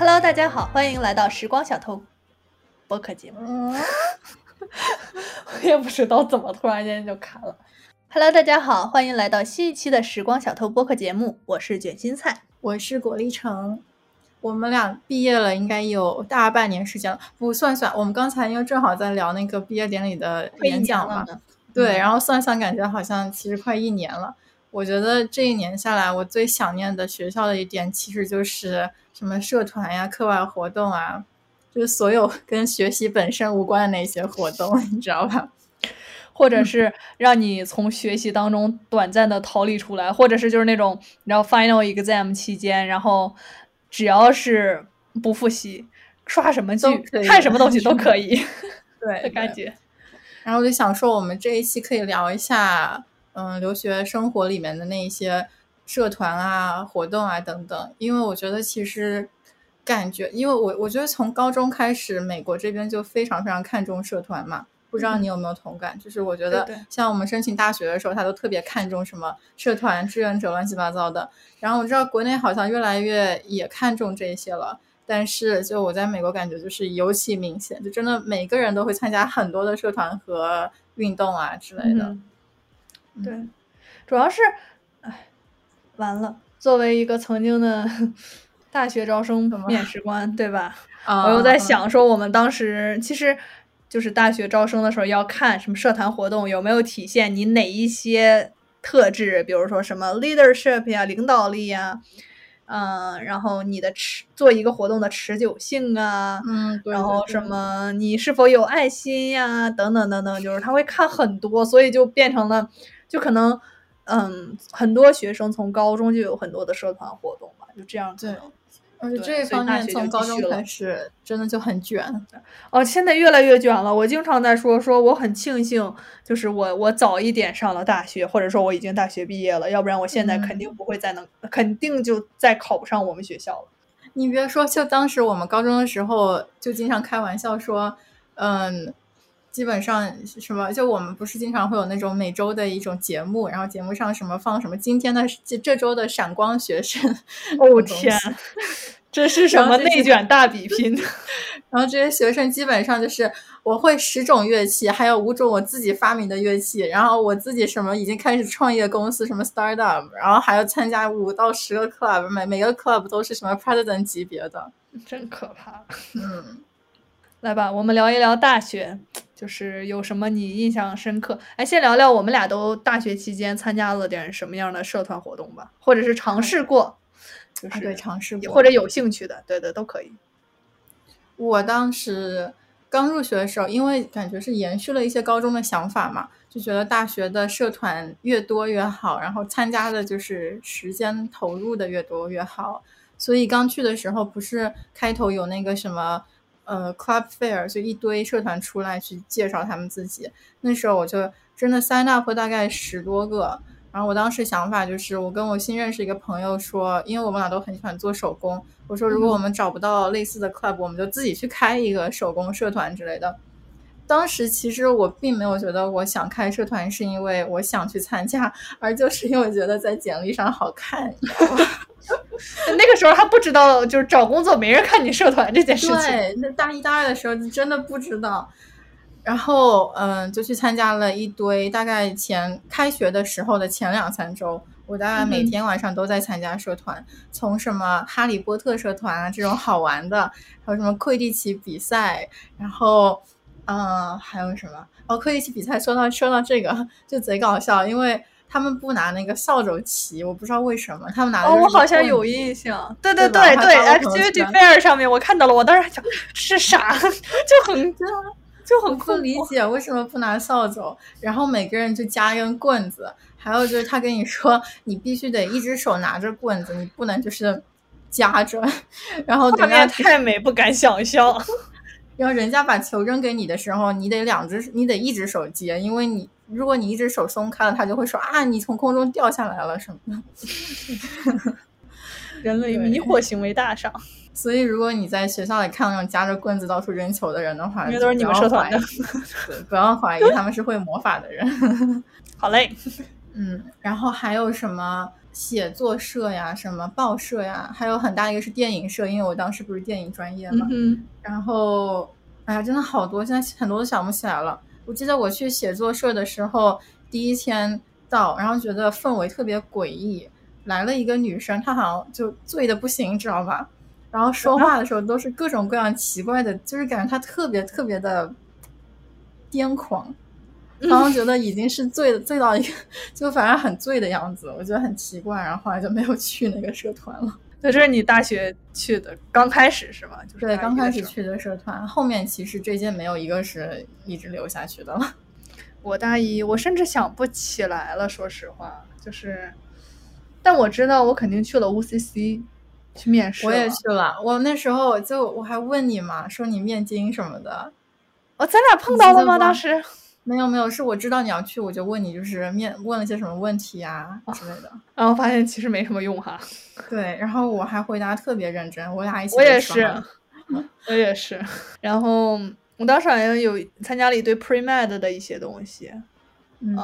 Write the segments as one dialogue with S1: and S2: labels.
S1: Hello，大家好，欢迎来到时光小偷播客节目。我也不知道怎么突然间就卡了。Hello，大家好，欢迎来到新一期的时光小偷播客节目，我是卷心菜，
S2: 我是果粒橙。我们俩毕业了，应该有大半年时间了。不算算，我们刚才因为正好在聊那个毕业典礼的演讲嘛，对，然后算算，感觉好像其实快一年了。我觉得这一年下来，我最想念的学校的一点，其实就是什么社团呀、课外活动啊，就是所有 跟学习本身无关的那些活动，你知道吧？
S1: 或者是让你从学习当中短暂的逃离出来，或者是就是那种你知道 final exam 期间，然后。只要是不复习，刷什么剧、看什么东西都可以，
S2: 对
S1: 的感觉。
S2: 然后我就想说，我们这一期可以聊一下，嗯，留学生活里面的那一些社团啊、活动啊等等。因为我觉得其实感觉，因为我我觉得从高中开始，美国这边就非常非常看重社团嘛。不知道你有没有同感？就是我觉得，像我们申请大学的时候，他都特别看重什么社团、志愿者，乱七八糟的。然后我知道国内好像越来越也看重这些了，但是就我在美国感觉就是尤其明显，就真的每个人都会参加很多的社团和运动啊之类的。
S1: 对，主要是，哎，完了，作为一个曾经的 大学招生面试官，对吧？啊我又在想说，我们当时其实。就是大学招生的时候要看什么社团活动有没有体现你哪一些特质，比如说什么 leadership 呀、领导力呀，嗯，然后你的持做一个活动的持久性
S2: 啊，嗯，
S1: 然后什么你是否有爱心呀，等等等等，就是他会看很多，所以就变成了，就可能，嗯，很多学生从高中就有很多的社团活动嘛，就这样
S2: 子。而且这方面从高中开始真的就很卷
S1: 哦，现在越来越卷了。我经常在说，说我很庆幸，就是我我早一点上了大学，或者说我已经大学毕业了，要不然我现在肯定不会再能，肯定就再考不上我们学校了。
S2: 你别说，就当时我们高中的时候，就经常开玩笑说，嗯。基本上什么，就我们不是经常会有那种每周的一种节目，然后节目上什么放什么今天的这这周的闪光学生。
S1: 哦天，这是什么内卷大比拼？
S2: 然后这些学生基本上就是我会十种乐器，还有五种我自己发明的乐器，然后我自己什么已经开始创业公司什么 startup，然后还要参加五到十个 club，每每个 club 都是什么 president 级别的，
S1: 真可怕。
S2: 嗯，
S1: 来吧，我们聊一聊大学。就是有什么你印象深刻？哎，先聊聊我们俩都大学期间参加了点什么样的社团活动吧，或者是尝试过，就是
S2: 对尝试过
S1: 或者有兴趣的，对对都可以。
S2: 我当时刚入学的时候，因为感觉是延续了一些高中的想法嘛，就觉得大学的社团越多越好，然后参加的就是时间投入的越多越好，所以刚去的时候不是开头有那个什么。呃，club fair 就一堆社团出来去介绍他们自己。那时候我就真的 sign up 大概十多个。然后我当时想法就是，我跟我新认识一个朋友说，因为我们俩都很喜欢做手工，我说如果我们找不到类似的 club，我们就自己去开一个手工社团之类的。当时其实我并没有觉得我想开社团是因为我想去参加，而就是因为觉得在简历上好看。
S1: 那个时候还不知道，就是找工作没人看你社团这件事情。
S2: 对，那大一、大二的时候你真的不知道。然后，嗯，就去参加了一堆。大概前开学的时候的前两三周，我大概每天晚上都在参加社团，从什么哈利波特社团啊这种好玩的，还有什么魁地奇比赛，然后，嗯，还有什么？哦，魁地奇比赛说到说到这个就贼搞笑，因为。他们不拿那个扫帚骑，我不知道为什么。他们拿
S1: 哦，我好像有印象。对对对对，Activity Fair 上面我看到了，我当时想是啥，就很就很
S2: 不理解为什么不拿扫帚，然后每个人就加一根棍子。还有就是他跟你说，你必须得一只手拿着棍子，你不能就是夹着。然后
S1: 画面太美，不敢想象。
S2: 然后人家把球扔给你的时候，你得两只，你得一只手接，因为你。如果你一只手松开了，他就会说啊，你从空中掉下来了什么的。
S1: 人类迷惑行为大赏。
S2: 所以，如果你在学校里看到那种夹着棍子到处扔球的人的话，
S1: 应该都是你们社团的。
S2: 对，不要怀疑他们是会魔法的人。
S1: 好嘞。
S2: 嗯，然后还有什么？写作社呀，什么报社呀，还有很大一个是电影社，因为我当时不是电影专业嘛。
S1: 嗯
S2: 然后，哎呀，真的好多，现在很多都想不起来了。我记得我去写作社的时候，第一天到，然后觉得氛围特别诡异，来了一个女生，她好像就醉的不行，知道吧？然后说话的时候都是各种各样奇怪的，就是感觉她特别特别的癫狂。然后觉得已经是醉醉到一个，就反正很醉的样子，我觉得很奇怪，然后后来就没有去那个社团了。
S1: 对，这是你大学去的，刚开始是吗？就是
S2: 对，刚开始去的社团，后面其实这些没有一个是一直留下去的了。
S1: 我大一，我甚至想不起来了，说实话，就是，但我知道我肯定去了 UCC 去面试。
S2: 我也去了，我那时候就我还问你嘛，说你面经什么的。
S1: 哦，咱俩碰到了吗？当时？
S2: 没有没有，是我知道你要去，我就问你，就是面问了些什么问题啊之类的，
S1: 然后发现其实没什么用哈。
S2: 对，然后我还回答特别认真，我俩一起。
S1: 我也是，我也是。然后我当时好像有参加了一堆 pre med 的一些东西。
S2: 嗯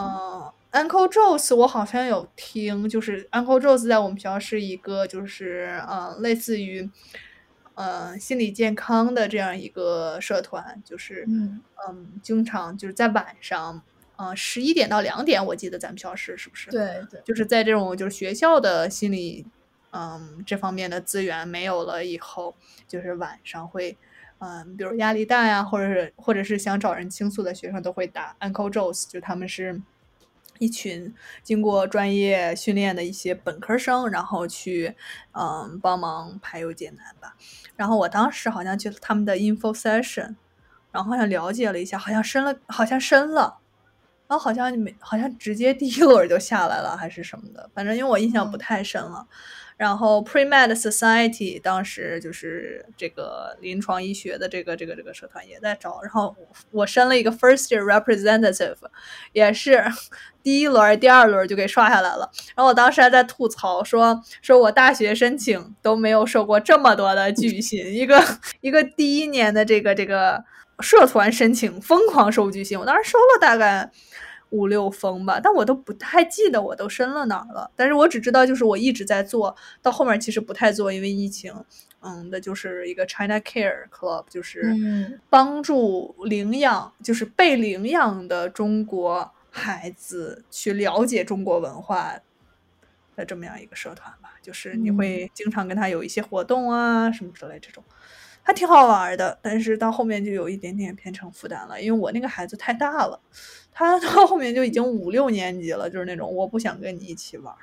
S1: ，Uncle Joe's 我好像有听，就是 Uncle Joe's 在我们学校是一个，就是嗯，类似于。呃，心理健康的这样一个社团，就是
S2: 嗯
S1: 嗯，经常就是在晚上，呃，十一点到两点，我记得咱们教室是不是？
S2: 对对，
S1: 就是在这种就是学校的心理，嗯，这方面的资源没有了以后，就是晚上会，嗯，比如压力大呀，或者是或者是想找人倾诉的学生都会打 Uncle Joe's，就他们是。一群经过专业训练的一些本科生，然后去嗯帮忙排忧解难吧。然后我当时好像去他们的 info session，然后好像了解了一下，好像申了，好像申了，然后好像没，好像直接第一轮就下来了，还是什么的。反正因为我印象不太深了。然后 Pre Med Society 当时就是这个临床医学的这个这个这个社团也在招，然后我申了一个 First Year Representative，也是 第一轮、第二轮就给刷下来了。然后我当时还在吐槽说，说我大学申请都没有收过这么多的拒信，一个一个第一年的这个这个社团申请疯狂收拒信，我当时收了大概。五六封吧，但我都不太记得我都申了哪儿了。但是我只知道，就是我一直在做到后面，其实不太做，因为疫情。嗯，的就是一个 China Care Club，就是帮助领养，就是被领养的中国孩子去了解中国文化的这么样一个社团吧。就是你会经常跟他有一些活动啊，什么之类这种，还挺好玩的。但是到后面就有一点点变成负担了，因为我那个孩子太大了。他到后面就已经五六年级了，就是那种我不想跟你一起玩，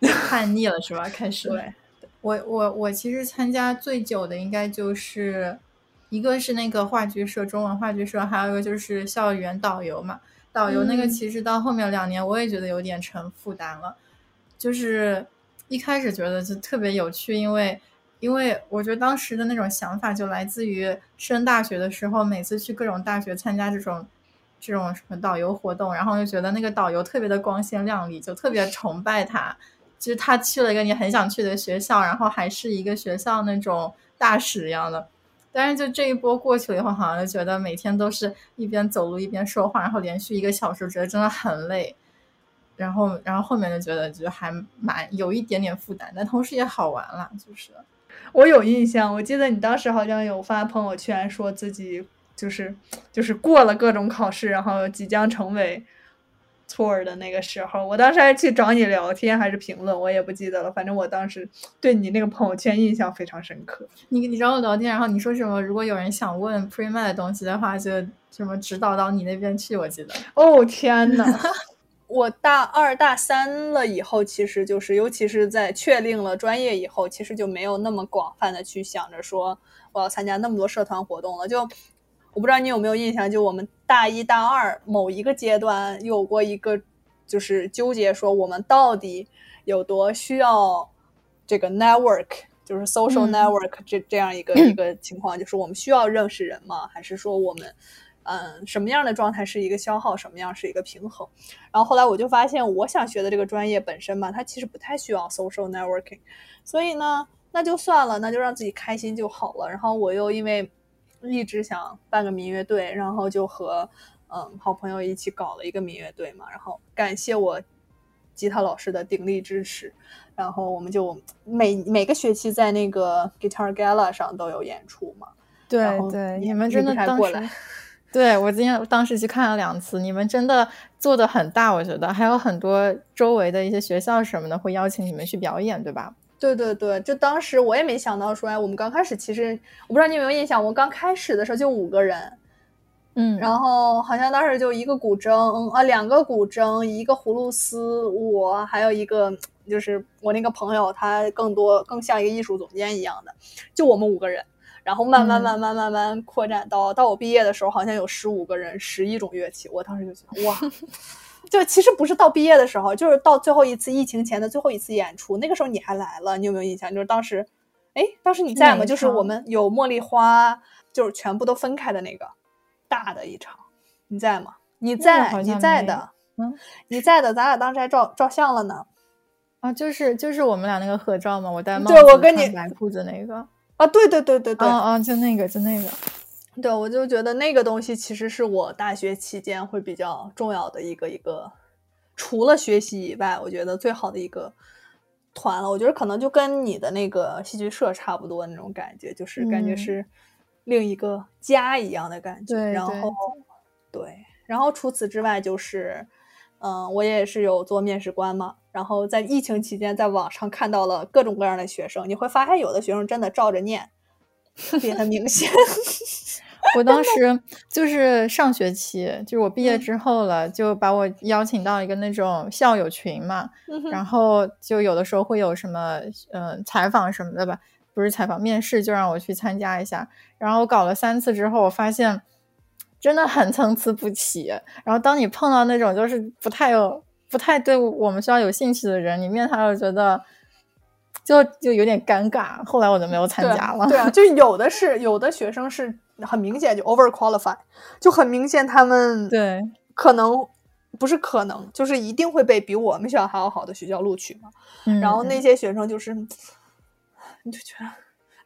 S2: 叛逆了是吧？开始。
S1: 对，
S2: 我我我其实参加最久的应该就是一个是那个话剧社，中文话剧社，还有一个就是校园导游嘛。导游那个其实到后面两年我也觉得有点成负担了，就是一开始觉得就特别有趣，因为因为我觉得当时的那种想法就来自于升大学的时候，每次去各种大学参加这种。这种什么导游活动，然后就觉得那个导游特别的光鲜亮丽，就特别崇拜他。就是他去了一个你很想去的学校，然后还是一个学校那种大使一样的。但是就这一波过去了以后，好像就觉得每天都是一边走路一边说话，然后连续一个小时，觉得真的很累。然后，然后后面就觉得就还蛮有一点点负担，但同时也好玩了。就是
S1: 我有印象，我记得你当时好像有发朋友圈说自己。就是就是过了各种考试，然后即将成为 tour 的那个时候，我当时还去找你聊天还是评论，我也不记得了。反正我当时对你那个朋友圈印象非常深刻。
S2: 你你找我聊天，然后你说什么？如果有人想问 pre med 的东西的话，就什么指导到你那边去。我记得。
S1: 哦天呐，我大二大三了以后，其实就是尤其是在确定了专业以后，其实就没有那么广泛的去想着说我要参加那么多社团活动了，就。我不知道你有没有印象，就我们大一大二某一个阶段有过一个，就是纠结说我们到底有多需要这个 network，就是 social network 这这样一个一个情况，就是我们需要认识人吗？还是说我们，嗯，什么样的状态是一个消耗，什么样是一个平衡？然后后来我就发现，我想学的这个专业本身嘛，它其实不太需要 social networking，所以呢，那就算了，那就让自己开心就好了。然后我又因为。一直想办个民乐队，然后就和嗯好朋友一起搞了一个民乐队嘛。然后感谢我吉他老师的鼎力支持，然后我们就每每个学期在那个 Guitar Gala 上都有演出嘛。
S2: 对对，你们真的当时，对我今天当时去看了两次，你们真的做的很大，我觉得还有很多周围的一些学校什么的会邀请你们去表演，对吧？
S1: 对对对，就当时我也没想到说，哎，我们刚开始其实我不知道你有没有印象，我刚开始的时候就五个人，
S2: 嗯，
S1: 然后好像当时就一个古筝啊，两个古筝，一个葫芦丝，我还有一个就是我那个朋友，他更多更像一个艺术总监一样的，就我们五个人。然后慢慢慢慢慢慢扩展到到我毕业的时候，好像有十五个人，十一种乐器。我当时就觉得哇，就其实不是到毕业的时候，就是到最后一次疫情前的最后一次演出，那个时候你还来了，你有没有印象？就是当时，哎，当时你在吗？就是我们有茉莉花，就是全部都分开的那个大的一场，你在吗？你在，你在的，
S2: 嗯，
S1: 你在的，咱俩当时还照照相了呢。
S2: 啊，就是就是我们俩那个合照嘛，我戴帽
S1: 子，对我跟你
S2: 白裤子那个。
S1: 啊，对对对对对，
S2: 啊啊，就那个，就那个，
S1: 对，我就觉得那个东西其实是我大学期间会比较重要的一个一个，除了学习以外，我觉得最好的一个团了。我觉得可能就跟你的那个戏剧社差不多那种感觉，就是感觉是另一个家一样的感觉。然后，对，然后除此之外就是。嗯，我也是有做面试官嘛，然后在疫情期间，在网上看到了各种各样的学生，你会发现有的学生真的照着念，特别的明显。
S2: 我当 时就是上学期，就是我毕业之后了，就把我邀请到一个那种校友群嘛，然后就有的时候会有什么嗯采访什么的吧，不是采访面试，就让我去参加一下，然后搞了三次之后，我发现。真的很参差不齐，然后当你碰到那种就是不太有、不太对我们学校有兴趣的人，你面他又觉得就就有点尴尬。后来我就没有参加了。
S1: 对啊，就有的是有的学生是很明显就 over qualify，就很明显他们
S2: 对
S1: 可能不是可能，就是一定会被比我们学校还要好的学校录取嘛。然后那些学生就是你就觉得。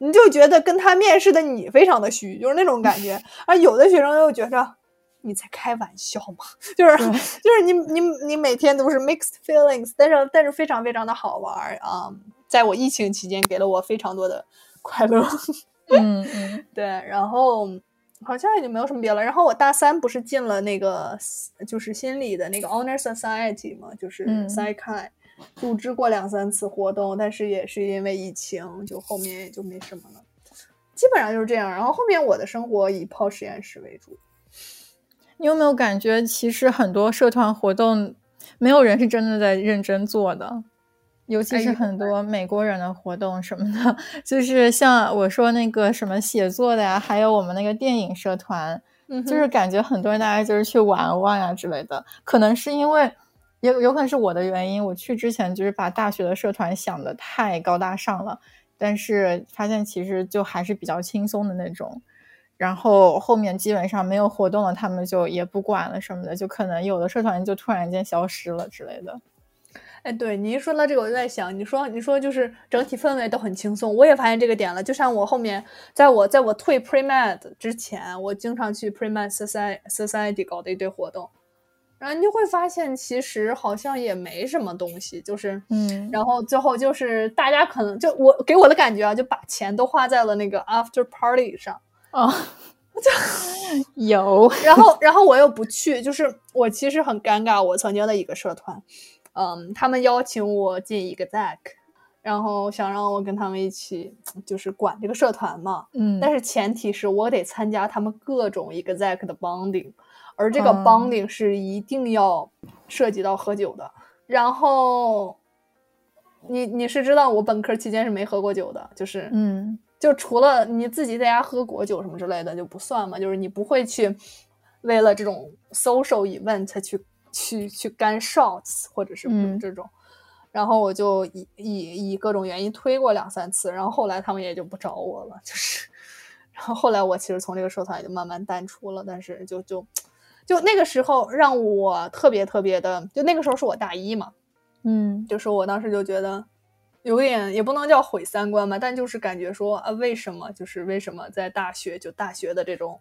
S1: 你就觉得跟他面试的你非常的虚，就是那种感觉。而有的学生又觉着你在开玩笑嘛，就是就是你你你每天都是 mixed feelings，但是但是非常非常的好玩啊！在我疫情期间，给了我非常多的快乐。
S2: 嗯嗯，
S1: 对。然后好像也就没有什么别的。然后我大三不是进了那个就是心理的那个 honor society 嘛，就是 psych。组织过两三次活动，但是也是因为疫情，就后面也就没什么了。基本上就是这样。然后后面我的生活以泡实验室为主。
S2: 你有没有感觉，其实很多社团活动，没有人是真的在认真做的？尤其是很多美国人的活动什么的，就是像我说那个什么写作的呀，还有我们那个电影社团，就是感觉很多人大家就是去玩玩呀之类的。可能是因为。也有可能是我的原因，我去之前就是把大学的社团想的太高大上了，但是发现其实就还是比较轻松的那种，然后后面基本上没有活动了，他们就也不管了什么的，就可能有的社团就突然间消失了之类的。
S1: 哎，对你一说到这个，我就在想，你说你说就是整体氛围都很轻松，我也发现这个点了。就像我后面，在我在我退 pre med 之前，我经常去 pre med society society 搞的一堆活动。然后你就会发现，其实好像也没什么东西，就是，
S2: 嗯，
S1: 然后最后就是大家可能就我给我的感觉啊，就把钱都花在了那个 after party 上，
S2: 哦，就。有，
S1: 然后然后我又不去，就是我其实很尴尬，我曾经的一个社团，嗯，他们邀请我进一个 zack，然后想让我跟他们一起就是管这个社团嘛，
S2: 嗯，
S1: 但是前提是我得参加他们各种一个 zack 的 bonding。而这个 bonding 是一定要涉及到喝酒的，然后你你是知道我本科期间是没喝过酒的，就是
S2: 嗯，
S1: 就除了你自己在家喝果酒什么之类的就不算嘛，就是你不会去为了这种 social event 去去去干 shots 或者是这种，然后我就以以以各种原因推过两三次，然后后来他们也就不找我了，就是，然后后来我其实从这个社团也就慢慢淡出了，但是就就。就那个时候让我特别特别的，就那个时候是我大一嘛，
S2: 嗯，
S1: 就是我当时就觉得有点也不能叫毁三观吧，但就是感觉说啊，为什么就是为什么在大学就大学的这种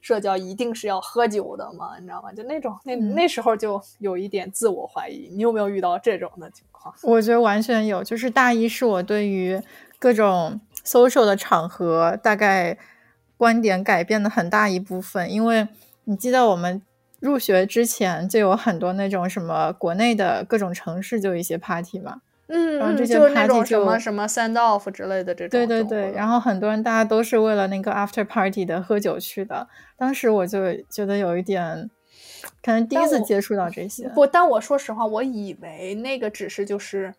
S1: 社交一定是要喝酒的嘛，你知道吗？就那种那那时候就有一点自我怀疑。你有没有遇到这种的情况？
S2: 我觉得完全有，就是大一是我对于各种 social 的场合大概观点改变的很大一部分，因为你记得我们。入学之前就有很多那种什么国内的各种城市就一些 party 嘛，
S1: 嗯，
S2: 然后这些
S1: party 就什么什么 send off 之类的这种，
S2: 对对对，然后很多人大家都是为了那个 after party 的喝酒去的。当时我就觉得有一点，可能第一次接触到这些。
S1: 不，但我说实话，我以为那个只是就是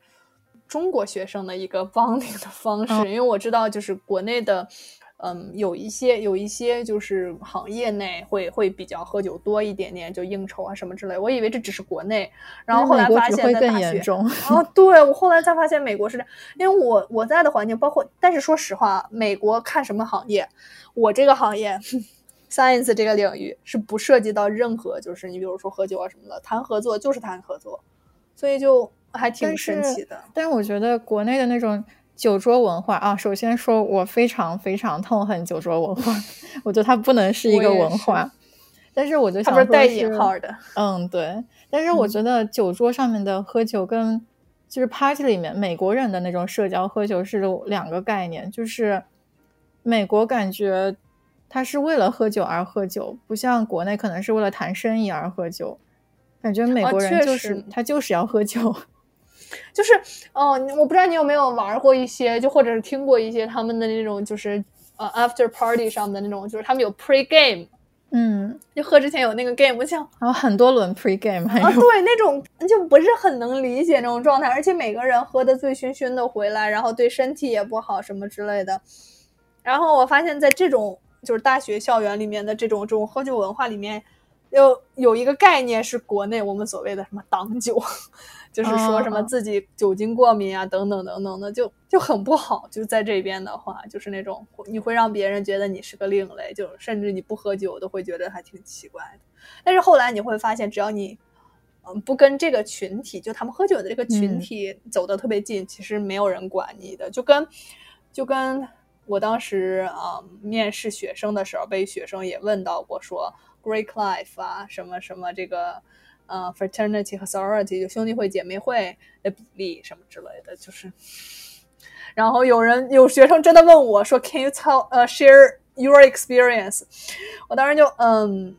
S1: 中国学生的一个 bonding 的方式，因为我知道就是国内的。嗯，有一些有一些就是行业内会会比较喝酒多一点点，就应酬啊什么之类。我以为这只是国内，然后后来发现更严重啊，对我后来才发现美国是这样，因为我我在的环境包括，但是说实话，美国看什么行业，我这个行业 science 这个领域是不涉及到任何，就是你比如说喝酒啊什么的，谈合作就是谈合作，所以就还挺神奇的。
S2: 但是我觉得国内的那种。酒桌文化啊，首先说，我非常非常痛恨酒桌文化，我觉得它不能是一个文化。但是我就想说，
S1: 带引号的，
S2: 嗯，对。但是我觉得酒桌上面的喝酒跟就是 party 里面美国人的那种社交喝酒是两个概念。就是美国感觉他是为了喝酒而喝酒，不像国内可能是为了谈生意而喝酒。感觉美国人就是他就是要喝酒。
S1: 就是，哦，我不知道你有没有玩过一些，就或者是听过一些他们的那种，就是呃，after party 上的那种，就是他们有 pre game，
S2: 嗯，
S1: 就喝之前有那个 game，像
S2: 然后很多轮 pre game，
S1: 啊，对，那种就不是很能理解那种状态，而且每个人喝的醉醺醺的回来，然后对身体也不好什么之类的。然后我发现，在这种就是大学校园里面的这种这种喝酒文化里面，有有一个概念是国内我们所谓的什么挡酒。就是说什么自己酒精过敏啊，等等等等的，就就很不好。就在这边的话，就是那种你会让别人觉得你是个另类，就甚至你不喝酒都会觉得还挺奇怪的。但是后来你会发现，只要你嗯不跟这个群体，就他们喝酒的这个群体走得特别近，其实没有人管你的。就跟就跟我当时啊面试学生的时候，被学生也问到过，说 Greek life 啊，什么什么这个。呃，fraternity 和 sorority 就兄弟会、姐妹会的比例什么之类的，就是。然后有人有学生真的问我说：“Can you tell 呃 share your experience？” 我当时就嗯，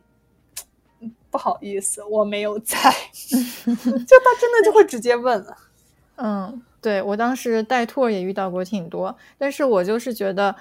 S1: 不好意思，我没有在。就他真的就会直接问了。
S2: 嗯，对我当时带 tour 也遇到过挺多，但是我就是觉得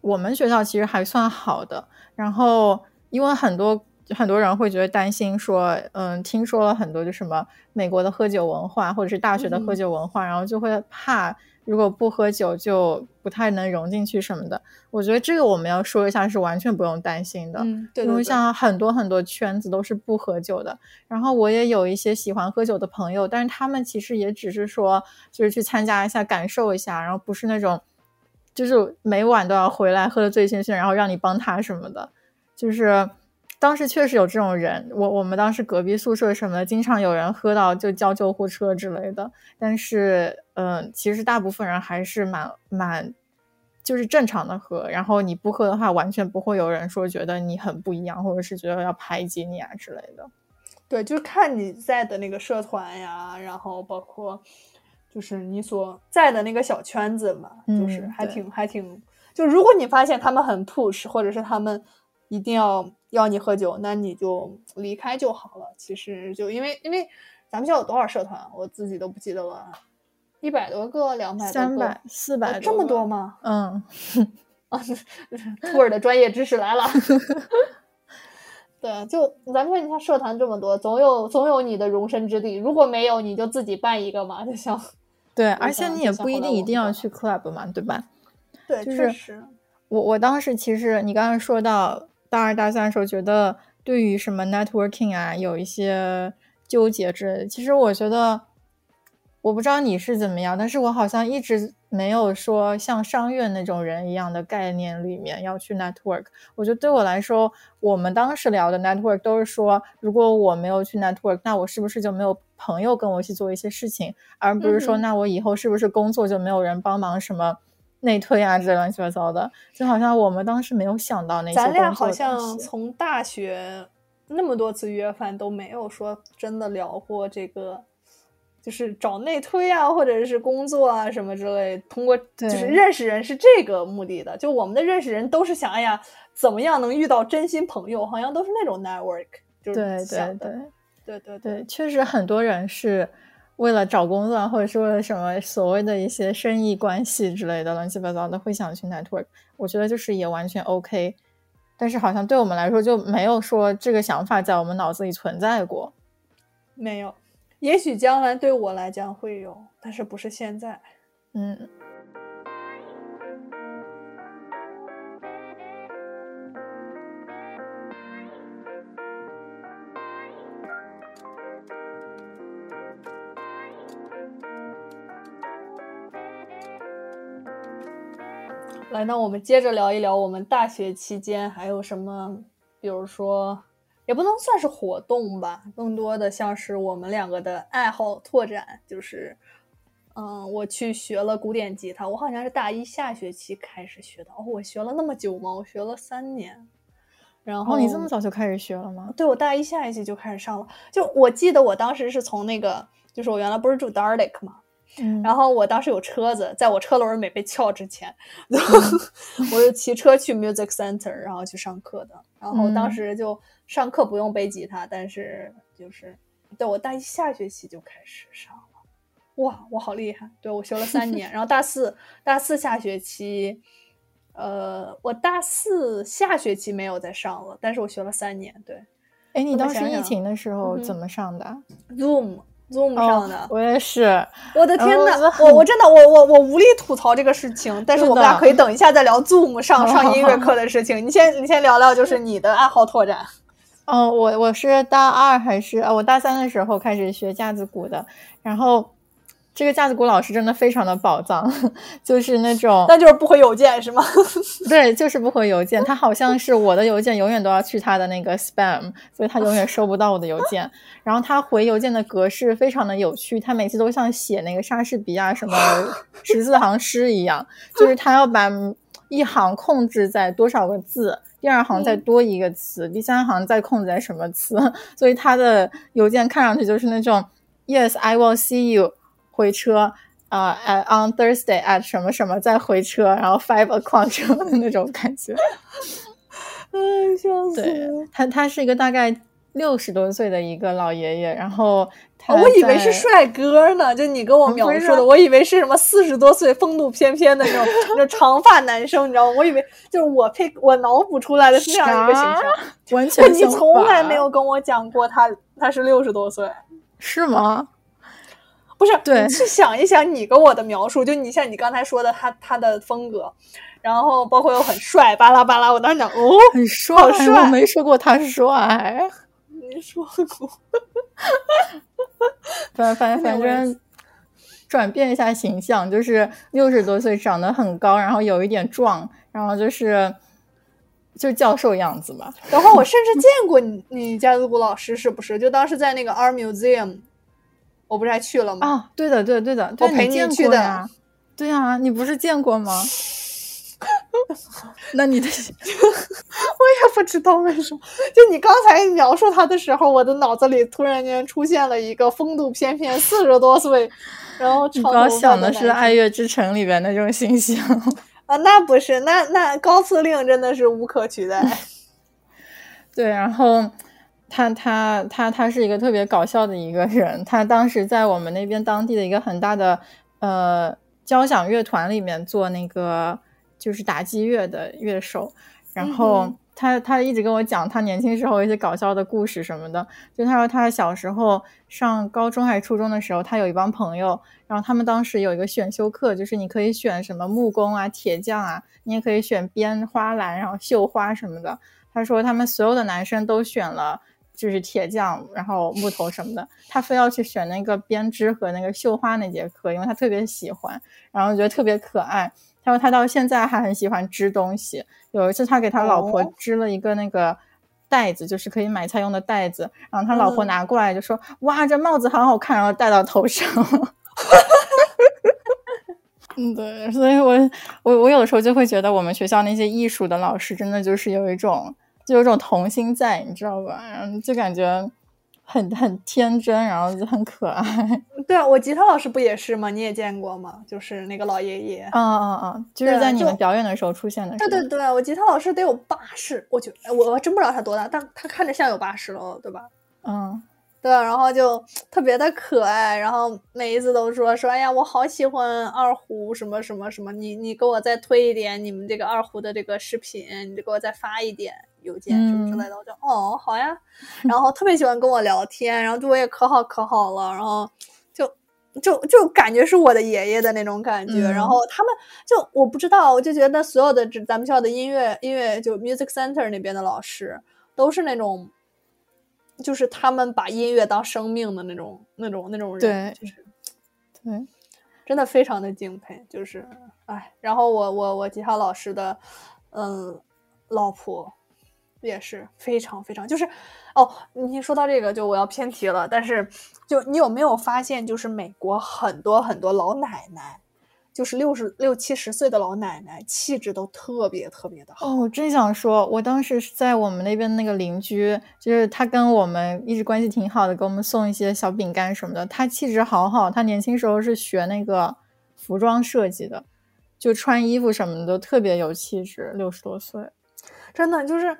S2: 我们学校其实还算好的。然后因为很多。就很多人会觉得担心，说，嗯，听说了很多就什么美国的喝酒文化，或者是大学的喝酒文化，然后就会怕，如果不喝酒就不太能融进去什么的。我觉得这个我们要说一下，是完全不用担心的，
S1: 因
S2: 为像很多很多圈子都是不喝酒的。然后我也有一些喜欢喝酒的朋友，但是他们其实也只是说，就是去参加一下，感受一下，然后不是那种，就是每晚都要回来喝的醉醺醺，然后让你帮他什么的，就是。当时确实有这种人，我我们当时隔壁宿舍什么的，经常有人喝到就叫救护车之类的。但是，嗯，其实大部分人还是蛮蛮，就是正常的喝。然后你不喝的话，完全不会有人说觉得你很不一样，或者是觉得要排挤你啊之类的。
S1: 对，就是看你在的那个社团呀，然后包括就是你所在的那个小圈子嘛，就是还挺还挺。就如果你发现他们很 push，或者是他们一定要。要你喝酒，那你就离开就好了。其实就因为因为咱们学校有多少社团，我自己都不记得了，一百多个、两百、
S2: 三百、四百，
S1: 这么多吗？
S2: 嗯，
S1: 啊，兔儿的专业知识来了。对，就咱们说，你看社团这么多，总有总有你的容身之地。如果没有，你就自己办一个嘛，就像
S2: 对，而且你也不一定一定要去 club 嘛，对吧？
S1: 对，确实。
S2: 我我当时其实你刚刚说到。大二大三的时候，觉得对于什么 networking 啊，有一些纠结之类的。其实我觉得，我不知道你是怎么样，但是我好像一直没有说像商院那种人一样的概念里面要去 network。我觉得对我来说，我们当时聊的 network 都是说，如果我没有去 network，那我是不是就没有朋友跟我一起做一些事情，而不是说，那我以后是不是工作就没有人帮忙什么？内推啊这乱七八糟的，就好像我们当时没有想到那些。
S1: 咱俩好像从大学那么多次约饭都没有说真的聊过这个，就是找内推啊，或者是工作啊什么之类。通过就是认识人是这个目的的，就我们的认识人都是想，哎呀，怎么样能遇到真心朋友？好像都是那种 network 就是。
S2: 对对对
S1: 对对
S2: 对，确实很多人是。为了找工作，或者是为了什么所谓的一些生意关系之类的乱七八糟的，会想去 network。我觉得就是也完全 OK，但是好像对我们来说就没有说这个想法在我们脑子里存在过。
S1: 没有，也许将来对我来讲会有，但是不是现在。
S2: 嗯。
S1: 来，那我们接着聊一聊我们大学期间还有什么，比如说，也不能算是活动吧，更多的像是我们两个的爱好拓展。就是，嗯，我去学了古典吉他，我好像是大一下学期开始学的。哦，我学了那么久吗？我学了三年。然后
S2: 你这么早就开始学了吗？
S1: 对，我大一下学期就开始上了。就我记得我当时是从那个，就是我原来不是住 Darlic 吗？然后我当时有车子，在我车轮没被撬之前，我就骑车去 music center，然后去上课的。然后当时就上课不用背吉他，但是就是对我大一下学期就开始上了。哇，我好厉害！对我学了三年，然后大四大四下学期，呃，我大四下学期没有再上了，但是我学了三年。对，
S2: 哎，你当时疫情的时候怎么上的
S1: ？Zoom。Zoom 上的，
S2: 我也是。
S1: 我的天呐，我我真的我我我无力吐槽这个事情，但是我们俩可以等一下再聊 Zoom 上上音乐课的事情。你先你先聊聊，就是你的爱好拓展。
S2: 哦，我我是大二还是啊？我大三的时候开始学架子鼓的，然后。这个架子鼓老师真的非常的宝藏，就是那种，
S1: 那就是不回邮件是吗？
S2: 对，就是不回邮件。他好像是我的邮件永远都要去他的那个 spam，所以他永远收不到我的邮件。然后他回邮件的格式非常的有趣，他每次都像写那个莎士比亚什么十四行诗一样，就是他要把一行控制在多少个字，第二行再多一个词，第三行再控制在什么词，所以他的邮件看上去就是那种 Yes, I will see you。回车啊，at，on Thursday at 什么什么再回车，然后 five o'clock 车的那种感觉。
S1: 哎，笑死了！
S2: 他他是一个大概六十多岁的一个老爷爷，然后
S1: 我以为是帅哥呢，就你跟我描述的，我以为是什么四十多岁风度翩翩的那种 那长发男生，你知道吗？我以为就是我配我脑补出来的是那样一个形象，
S2: 完全
S1: 你从来没有跟我讲过他他是六十多岁，
S2: 是吗？
S1: 不是，
S2: 对，
S1: 去想一想你跟我的描述，就你像你刚才说的他他的风格，然后包括又很帅，巴拉巴拉，我当时讲哦，
S2: 很帅，
S1: 好帅，
S2: 我没说过他帅，
S1: 没说过，
S2: 反反反正转变一下形象，就是六十多岁，长得很高，然后有一点壮，然后就是就教授样子吧。
S1: 然后我甚至见过你，你家的古老师是不是？就当时在那个 Art Museum。我不是还去了吗？
S2: 啊，对的，对的，对的，
S1: 我陪你去的。
S2: 对啊，你不是见过吗？那你的，我
S1: 也不知道为什么。就你刚才描述他的时候，我的脑子里突然间出现了一个风度翩翩、四十多岁，然后你
S2: 刚想的是《爱乐之城》里边那种形象
S1: 啊，那不是，那那高司令真的是无可取代。
S2: 对，然后。他他他他是一个特别搞笑的一个人。他当时在我们那边当地的一个很大的呃交响乐团里面做那个就是打击乐的乐手。然后他他一直跟我讲他年轻时候一些搞笑的故事什么的。就他说他小时候上高中还是初中的时候，他有一帮朋友，然后他们当时有一个选修课，就是你可以选什么木工啊、铁匠啊，你也可以选编花篮，然后绣花什么的。他说他们所有的男生都选了。就是铁匠，然后木头什么的，他非要去选那个编织和那个绣花那节课，因为他特别喜欢，然后觉得特别可爱。他说他到现在还很喜欢织东西。有一次他给他老婆织了一个那个袋子，就是可以买菜用的袋子，然后他老婆拿过来就说：“哇，这帽子好好看。”然后戴到头上。嗯，对，所以我我我有的时候就会觉得我们学校那些艺术的老师真的就是有一种就有种童心在，你知道吧？然后就感觉很很天真，然后就很可爱。
S1: 对啊，我吉他老师不也是吗？你也见过吗？就是那个老爷爷。
S2: 啊啊啊！就是在你们表演的时候出现的。
S1: 对对对，我吉他老师得有八十，我觉我我真不知道他多大，但他看着像有八十了，对吧？
S2: 嗯。
S1: 对，然后就特别的可爱，然后每一次都说说，哎呀，我好喜欢二胡什么什么什么，你你给我再推一点你们这个二胡的这个视频，你就给我再发一点邮件什么之类的，我就哦好呀，然后特别喜欢跟我聊天，然后对我也可好可好了，然后就就就感觉是我的爷爷的那种感觉，然后他们就我不知道，我就觉得所有的咱们学校的音乐音乐就 music center 那边的老师都是那种。就是他们把音乐当生命的那种、那种、那种人，就是，
S2: 对，
S1: 真的非常的敬佩。就是，哎，然后我、我、我吉他老师的，嗯，老婆也是非常非常，就是，哦，你说到这个，就我要偏题了。但是，就你有没有发现，就是美国很多很多老奶奶。就是六十六七十岁的老奶奶，气质都特别特别的好。
S2: 哦，我真想说，我当时是在我们那边那个邻居，就是他跟我们一直关系挺好的，给我们送一些小饼干什么的。他气质好好，他年轻时候是学那个服装设计的，就穿衣服什么的都特别有气质。六十多岁，
S1: 真的就是，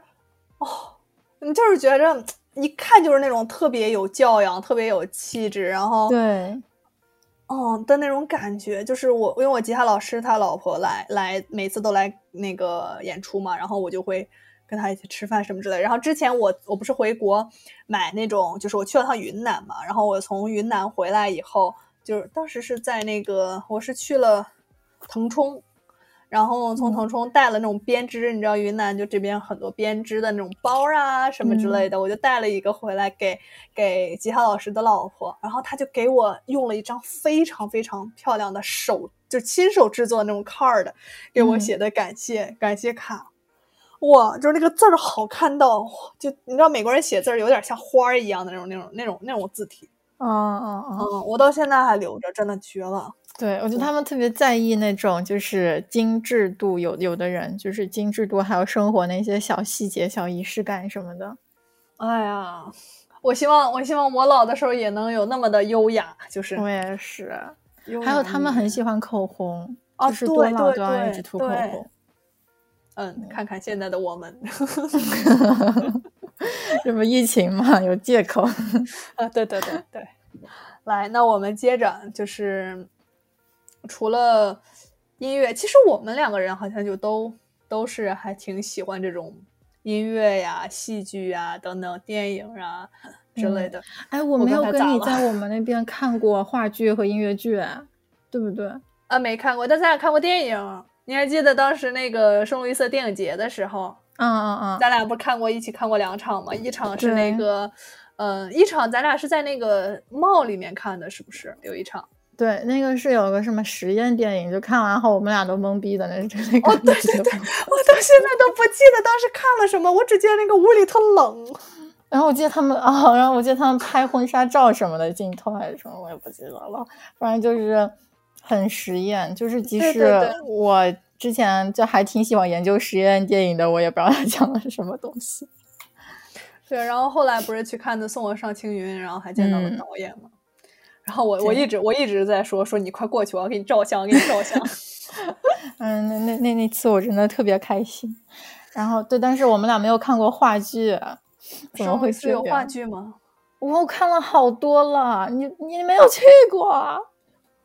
S1: 哦，你就是觉着一看就是那种特别有教养、特别有气质，然后
S2: 对。
S1: 哦的那种感觉，就是我，因为我吉他老师他老婆来来，每次都来那个演出嘛，然后我就会跟他一起吃饭什么之类。然后之前我我不是回国买那种，就是我去了趟云南嘛，然后我从云南回来以后，就是当时是在那个我是去了腾冲。然后从腾冲带了那种编织，你知道云南就这边很多编织的那种包啊什么之类的，我就带了一个回来给给吉他老师的老婆，然后他就给我用了一张非常非常漂亮的手就亲手制作的那种 card 给我写的感谢感谢卡，哇，就是那个字儿好看到，就你知道美国人写字儿有点像花儿一样的那种那种那种那种字体，
S2: 嗯嗯
S1: 嗯，我到现在还留着，真的绝了。
S2: 对，我觉得他们特别在意那种就是精致度，有有的人就是精致度，还有生活那些小细节、小仪式感什么的。
S1: 哎呀，我希望我希望我老的时候也能有那么的优雅，就是
S2: 我也是。还有他们很喜欢口红，
S1: 就
S2: 是多
S1: 老
S2: 都要一直涂口红。
S1: 嗯，看看现在的我们，
S2: 这不疫情嘛，有借口。
S1: 啊，对对对对。来，那我们接着就是。除了音乐，其实我们两个人好像就都都是还挺喜欢这种音乐呀、戏剧呀等等电影啊之类的。
S2: 哎，我没有跟你在我们那边 看过话剧和音乐剧，对不对？
S1: 啊，没看过，但咱俩看过电影。你还记得当时那个圣路易斯电影节的时候？
S2: 嗯嗯嗯，
S1: 咱俩不是看过一起看过两场吗？一场是那个，嗯，一场咱俩是在那个 mall 里面看的，是不是？有一场。
S2: 对，那个是有个什么实验电影，就看完后我们俩都懵逼的，那是那
S1: 个。哦，对对对，我到现在都不记得当时看了什么，我只记得那个屋里特冷。
S2: 然后我记得他们啊，然后我记得他们拍婚纱照什么的镜头还是什么，我也不记得了。反正就是很实验，就是即使我之前就还挺喜欢研究实验电影的，我也不知道他讲的是什么东西。
S1: 对，然后后来不是去看的《送我上青云》，然后还见到了导演嘛。然后我我一直我一直在说说你快过去，我要给你照相，给你照相。
S2: 嗯，那那那那次我真的特别开心。然后对，但是我们俩没有看过话剧，怎么会
S1: 是有话剧吗？
S2: 我看了好多了，你你没有去过？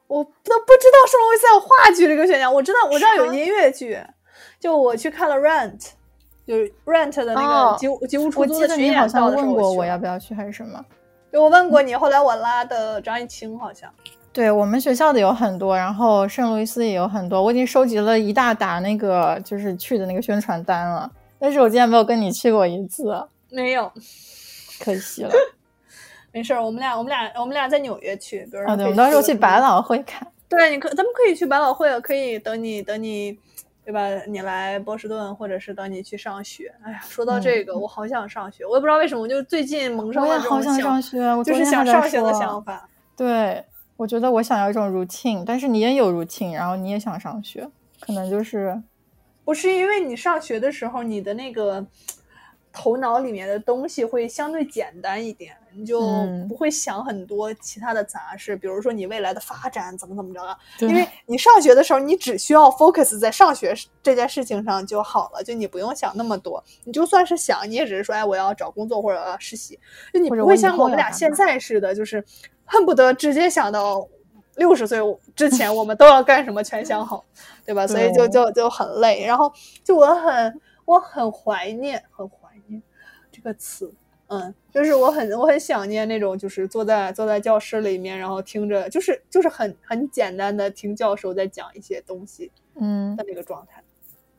S1: 我都不知道圣路易斯有话剧这个选项，我知道我知道有音乐剧，就我去看了 Rent，就是 Rent 的那个吉吉屋出租的巡演
S2: 的问过
S1: 我
S2: 要不要去还是什么？
S1: 我问过你，后来我拉的张艺兴好像。
S2: 对我们学校的有很多，然后圣路易斯也有很多，我已经收集了一大沓那个就是去的那个宣传单了。但是我竟然没有跟你去过一次，
S1: 没有，
S2: 可惜了。
S1: 没事儿，我们俩我们俩我们俩在纽约去，比如说，
S2: 对，我们到时候去百老汇看。
S1: 对，你可咱们可以去百老汇，可以等你等你。对吧？你来波士顿，或者是等你去上学。哎呀，说到这个，我好想上学。我也不知道为什么，我就最近萌生了这种
S2: 想上学，
S1: 就是想上学的想法。
S2: 对，我觉得我想要一种 routine，但是你也有 routine，然后你也想上学，可能就是
S1: 不是因为你上学的时候你的那个。头脑里面的东西会相对简单一点，你就不会想很多其他的杂事，比如说你未来的发展怎么怎么着啊。因为你上学的时候，你只需要 focus 在上学这件事情上就好了，就你不用想那么多。你就算是想，你也只是说，哎，我要找工作或者要实习，就你不会像我们俩现在似的，就是恨不得直接想到六十岁之前我们都要干什么全想好，对吧？所以就就就很累。然后就我很我很怀念很。这个词，嗯，就是我很我很想念那种，就是坐在坐在教室里面，然后听着，就是就是很很简单的听教授在讲一些东西，
S2: 嗯
S1: 的那个状态。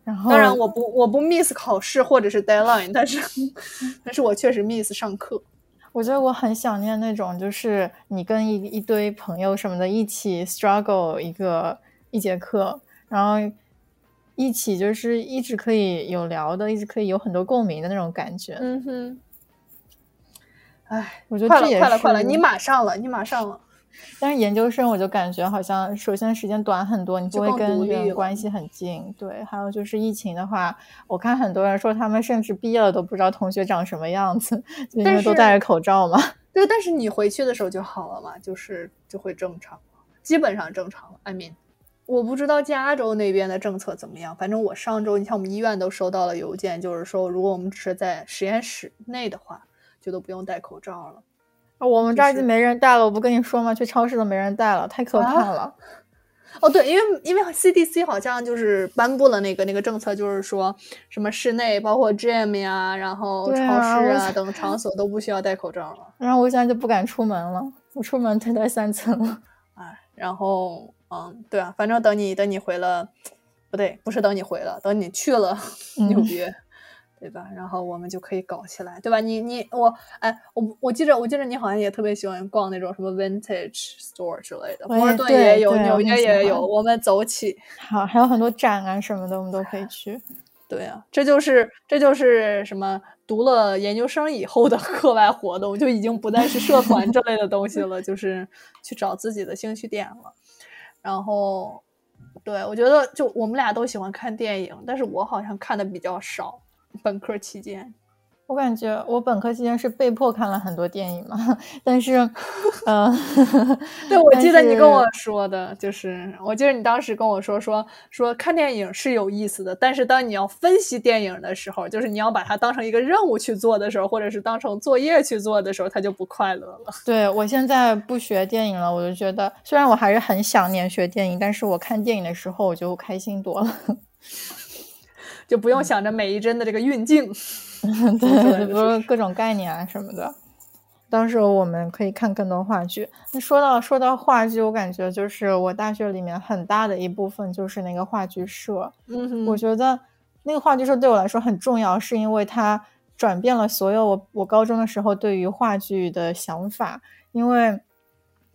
S2: 然后，
S1: 当然我不我不 miss 考试或者是 deadline，但是 但是我确实 miss 上课。
S2: 我觉得我很想念那种，就是你跟一一堆朋友什么的一起 struggle 一个一节课，然后。一起就是一直可以有聊的，一直可以有很多共鸣的那种感觉。
S1: 嗯哼，哎，
S2: 我觉得这也
S1: 快了，快了，你马上了，你马上了。
S2: 但是研究生我就感觉好像，首先时间短很多，你不会跟人关系很近。对，还有就是疫情的话，我看很多人说他们甚至毕业了都不知道同学长什么样子，因为都戴着口罩嘛。
S1: 对，但是你回去的时候就好了嘛，就是就会正常基本上正常了。I mean。我不知道加州那边的政策怎么样，反正我上周，你像我们医院都收到了邮件，就是说如果我们只是在实验室内的话，就都不用戴口罩了。
S2: 我们这儿就没人戴了，我不跟你说吗？去超市都没人戴了，太可怕了。
S1: 哦，对，因为因为 CDC 好像就是颁布了那个那个政策，就是说什么室内包括 gym 呀，然后超市啊等场所都不需要戴口罩了。
S2: 然后我现在就不敢出门了，我出门得戴三层了。
S1: 哎，然后。嗯，对啊，反正等你等你回了，不对，不是等你回了，等你去了纽约，对吧？然后我们就可以搞起来，对吧？你你我，哎，我我记着我记着你好像也特别喜欢逛那种什么 vintage store 之类的，波士顿也有，纽约也有，我们走起。
S2: 好，还有很多展啊什么的，我们都可以 去。
S1: 对啊，这就是这就是什么？读了研究生以后的课外活动，就已经不再是社团这类的东西了，就是去找自己的兴趣点了。然后，对我觉得就我们俩都喜欢看电影，但是我好像看的比较少。本科期间。
S2: 我感觉我本科期间是被迫看了很多电影嘛，但是，呃，
S1: 对，我记得你跟我说的，就是我记得你当时跟我说说说看电影是有意思的，但是当你要分析电影的时候，就是你要把它当成一个任务去做的时候，或者是当成作业去做的时候，它就不快乐了。
S2: 对我现在不学电影了，我就觉得虽然我还是很想念学电影，但是我看电影的时候我就开心多了，
S1: 就不用想着每一帧的这个运镜。
S2: 对，比如各种概念啊什么的，到时候我们可以看更多话剧。那说到说到话剧，我感觉就是我大学里面很大的一部分就是那个话剧社。
S1: 嗯，
S2: 我觉得那个话剧社对我来说很重要，是因为它转变了所有我我高中的时候对于话剧的想法。因为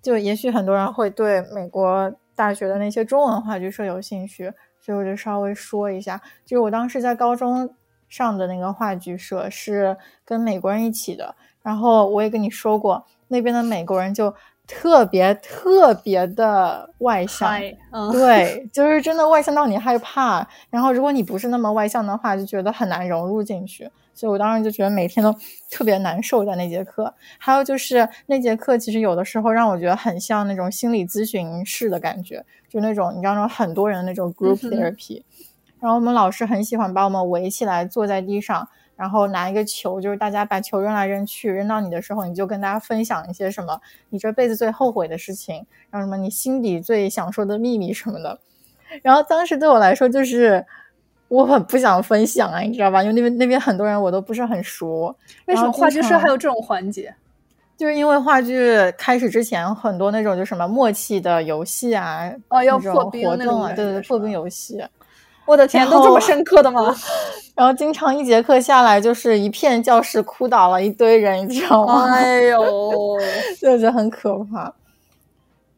S2: 就也许很多人会对美国大学的那些中文话剧社有兴趣，所以我就稍微说一下，就是我当时在高中。上的那个话剧社是跟美国人一起的，然后我也跟你说过，那边的美国人就特别特别的外向，对，就是真的外向到你害怕。然后如果你不是那么外向的话，就觉得很难融入进去。所以我当时就觉得每天都特别难受在那节课。还有就是那节课其实有的时候让我觉得很像那种心理咨询室的感觉，就那种你知道那种很多人那种 group therapy。然后我们老师很喜欢把我们围起来，坐在地上，然后拿一个球，就是大家把球扔来扔去，扔到你的时候，你就跟大家分享一些什么你这辈子最后悔的事情，然后什么你心底最想说的秘密什么的。然后当时对我来说，就是我很不想分享啊，你知道吧？因为那边那边很多人我都不是很熟。
S1: 为什么话剧社还有这种环节？
S2: 就是因为话剧开始之前，很多那种就什么默契的游戏啊，
S1: 哦，要破
S2: 冰活动啊，对对对，破冰游戏。
S1: 我的天，都这么深刻的吗？
S2: 然后经常一节课下来，就是一片教室哭倒了一堆人，你知道吗？
S1: 哎呦，
S2: 就觉得很可怕。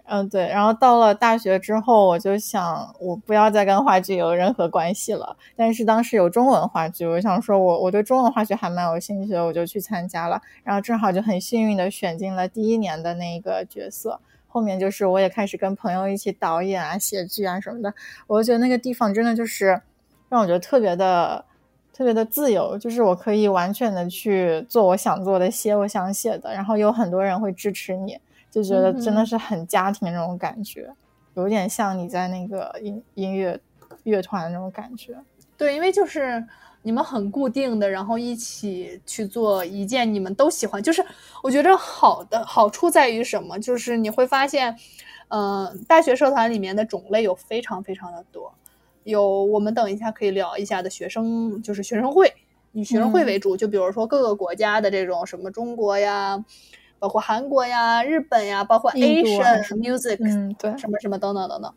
S2: 嗯，对。然后到了大学之后，我就想，我不要再跟话剧有任何关系了。但是当时有中文话剧，我想说，我我对中文话剧还蛮有兴趣的，我就去参加了。然后正好就很幸运的选进了第一年的那个角色。后面就是我也开始跟朋友一起导演啊、写剧啊什么的，我就觉得那个地方真的就是让我觉得特别的、特别的自由，就是我可以完全的去做我想做的、写我想写的，然后有很多人会支持你，就觉得真的是很家庭那种感觉，有点像你在那个音音乐乐团那种感觉。
S1: 对，因为就是。你们很固定的，然后一起去做一件你们都喜欢，就是我觉得好的好处在于什么？就是你会发现，嗯，大学社团里面的种类有非常非常的多，有我们等一下可以聊一下的学生，就是学生会，以学生会为主，就比如说各个国家的这种什么中国呀，包括韩国呀、日本呀，包括 Asian Music，
S2: 嗯，对，
S1: 什么什么等等等等，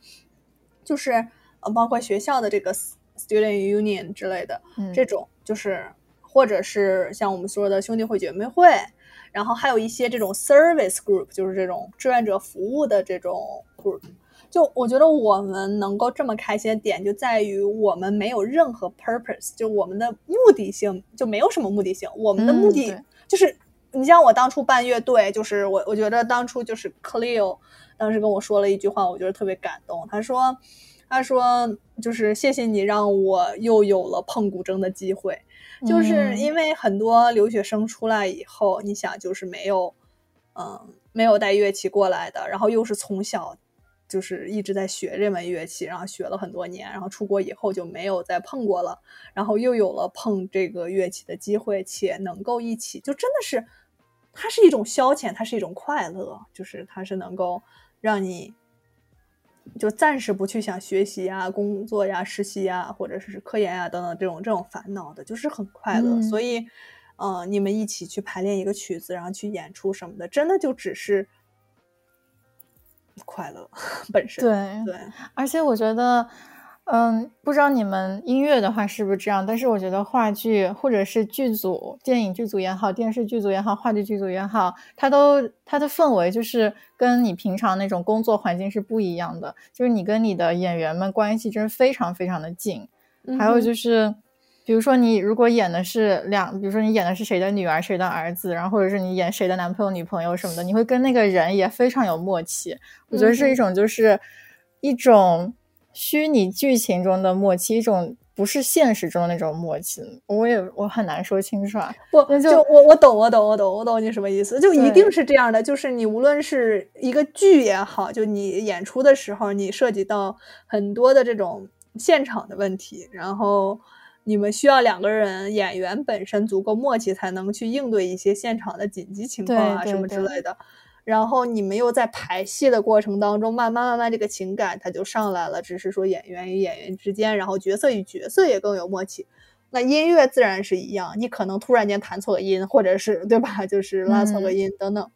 S1: 就是呃，包括学校的这个。Student Union 之类的，这种就是，或者是像我们说的兄弟会、姐妹会，然后还有一些这种 Service Group，就是这种志愿者服务的这种 group。就我觉得我们能够这么开心的点，就在于我们没有任何 purpose，就我们的目的性就没有什么目的性。我们的目的就是，你像我当初办乐队，就是我我觉得当初就是 Cleo 当时跟我说了一句话，我觉得特别感动。他说。他说：“就是谢谢你让我又有了碰古筝的机会，就是因为很多留学生出来以后，你想就是没有，嗯，没有带乐器过来的，然后又是从小就是一直在学这门乐器，然后学了很多年，然后出国以后就没有再碰过了，然后又有了碰这个乐器的机会，且能够一起，就真的是，它是一种消遣，它是一种快乐，就是它是能够让你。”就暂时不去想学习呀、工作呀、实习呀，或者是科研呀等等这种这种烦恼的，就是很快乐。所以，呃，你们一起去排练一个曲子，然后去演出什么的，真的就只是快乐 本身。
S2: 对
S1: 对，
S2: 而且我觉得。嗯，不知道你们音乐的话是不是这样？但是我觉得话剧或者是剧组、电影剧组也好，电视剧组也好，话剧剧组也好，它都它的氛围就是跟你平常那种工作环境是不一样的。就是你跟你的演员们关系真是非常非常的近。还有就是，比如说你如果演的是两，比如说你演的是谁的女儿、谁的儿子，然后或者是你演谁的男朋友、女朋友什么的，你会跟那个人也非常有默契。我觉得是一种就是一种。虚拟剧情中的默契，一种不是现实中那种默契，我也我很难说清楚啊。
S1: 不，就我我懂，我懂，我懂，我懂你什么意思。就一定是这样的，就是你无论是一个剧也好，就你演出的时候，你涉及到很多的这种现场的问题，然后你们需要两个人演员本身足够默契，才能去应对一些现场的紧急情况啊什么之类的。然后你们又在排戏的过程当中，慢慢慢慢这个情感它就上来了。只是说演员与演员之间，然后角色与角色也更有默契。那音乐自然是一样，你可能突然间弹错个音，或者是对吧？就是拉错个音等等。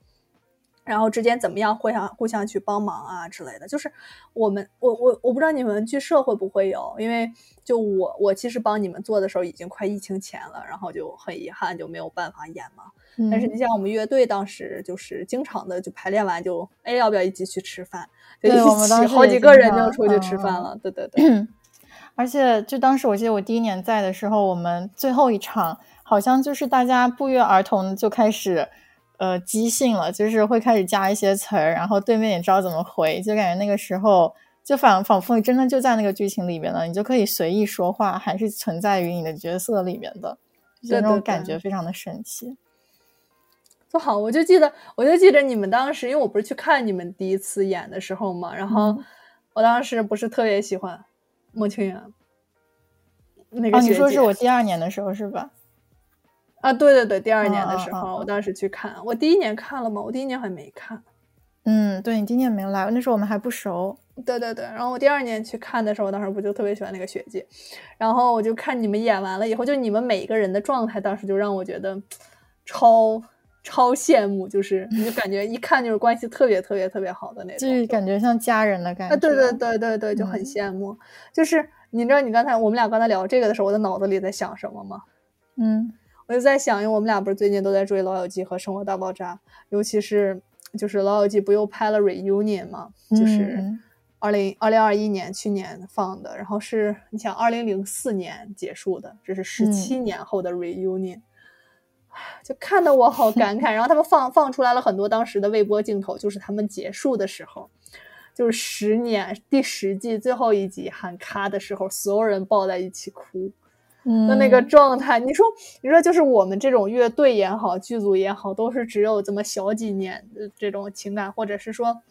S1: 然后之间怎么样互相互相去帮忙啊之类的，就是我们我我我不知道你们剧社会不会有，因为就我我其实帮你们做的时候已经快疫情前了，然后就很遗憾就没有办法演嘛。但是你像我们乐队当时就是经常的就排练完就哎要不要一起去吃饭，就一起好几个人就出去吃饭了，对对对。
S2: 而且就当时我记得我第一年在的时候，我们最后一场好像就是大家不约而同就开始。呃，即兴了，就是会开始加一些词儿，然后对面也知道怎么回，就感觉那个时候就仿仿佛你真的就在那个剧情里面了，你就可以随意说话，还是存在于你的角色里面的，就那种感觉非常的神奇。
S1: 不好，我就记得，我就记得你们当时，因为我不是去看你们第一次演的时候嘛，然后我当时不是特别喜欢孟清源那个
S2: 你说是我第二年的时候是吧？
S1: 啊，对对对，第二年的时候，我当时去看，我第一年看了吗？我第一年还没看。
S2: 嗯，对你今年没来，那时候我们还不熟。
S1: 对对对，然后我第二年去看的时候，当时不就特别喜欢那个雪姐，然后我就看你们演完了以后，就你们每一个人的状态，当时就让我觉得超超羡慕，就是你就感觉一看就是关系特别特别特别好的那种，
S2: 就是感觉像家人的感觉。啊，
S1: 对对对对对，就很羡慕。就是你知道，你刚才我们俩刚才聊这个的时候，我的脑子里在想什么吗？
S2: 嗯。
S1: 我就在想，因为我们俩不是最近都在追《老友记》和《生活大爆炸》，尤其是就是《老友记》不又拍了 reunion 吗？就是二零二零二一年去年放的，然后是你想二零零四年结束的，这是十七年后的 reunion，就看得我好感 慨。然后他们放放出来了很多当时的未播镜头，就是他们结束的时候，就是十年第十季最后一集喊咔的时候，所有人抱在一起哭。的那个状态，你说，你说，就是我们这种乐队也好，剧组也好，都是只有这么小几年的这种情感，或者是说，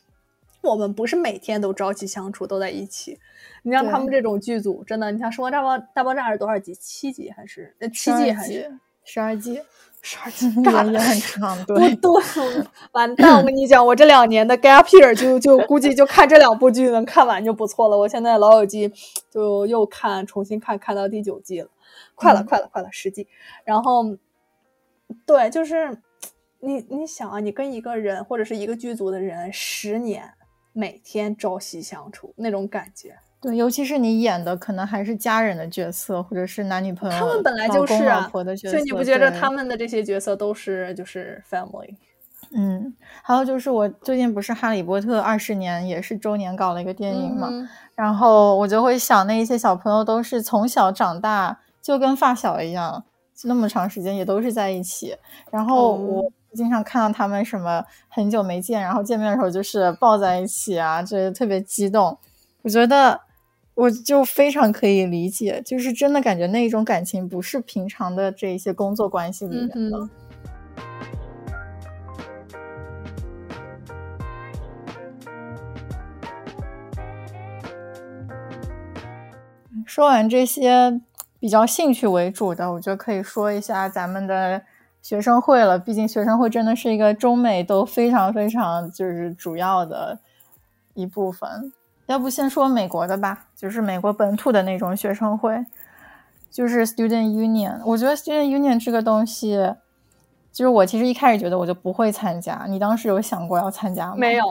S1: 我们不是每天都朝夕相处，都在一起。你像他们这种剧组，真的，你像《生活大爆大爆炸》是多少集？七集还是？呃，七季还是
S2: 十二集？
S1: 十二集，炸
S2: 也很长，
S1: 对对。完蛋！我跟你讲，我这两年的 gap year 就就估计就看这两部剧能看完就不错了。我现在《老友记》就又看，重新看，看到第九季了。快了，快了，快了，十季。然后，对，就是你，你想啊，你跟一个人或者是一个剧组的人十年，每天朝夕相处那种感觉。
S2: 对，尤其是你演的可能还是家人的角色，或者是男女朋友、
S1: 他们本来就是啊，
S2: 所
S1: 以你不觉得他们的这些角色都是就是 family？
S2: 嗯，还有就是我最近不是《哈利波特》二十年也是周年搞了一个电影嘛，然后我就会想那一些小朋友都是从小长大。就跟发小一样，那么长时间也都是在一起。然后我经常看到他们什么很久没见，然后见面的时候就是抱在一起啊，这特别激动。我觉得我就非常可以理解，就是真的感觉那一种感情不是平常的这一些工作关系里面的。说完这些。比较兴趣为主的，我觉得可以说一下咱们的学生会了。毕竟学生会真的是一个中美都非常非常就是主要的一部分。要不先说美国的吧，就是美国本土的那种学生会，就是 Student Union。我觉得 Student Union 这个东西，就是我其实一开始觉得我就不会参加。你当时有想过要参加吗？
S1: 没有。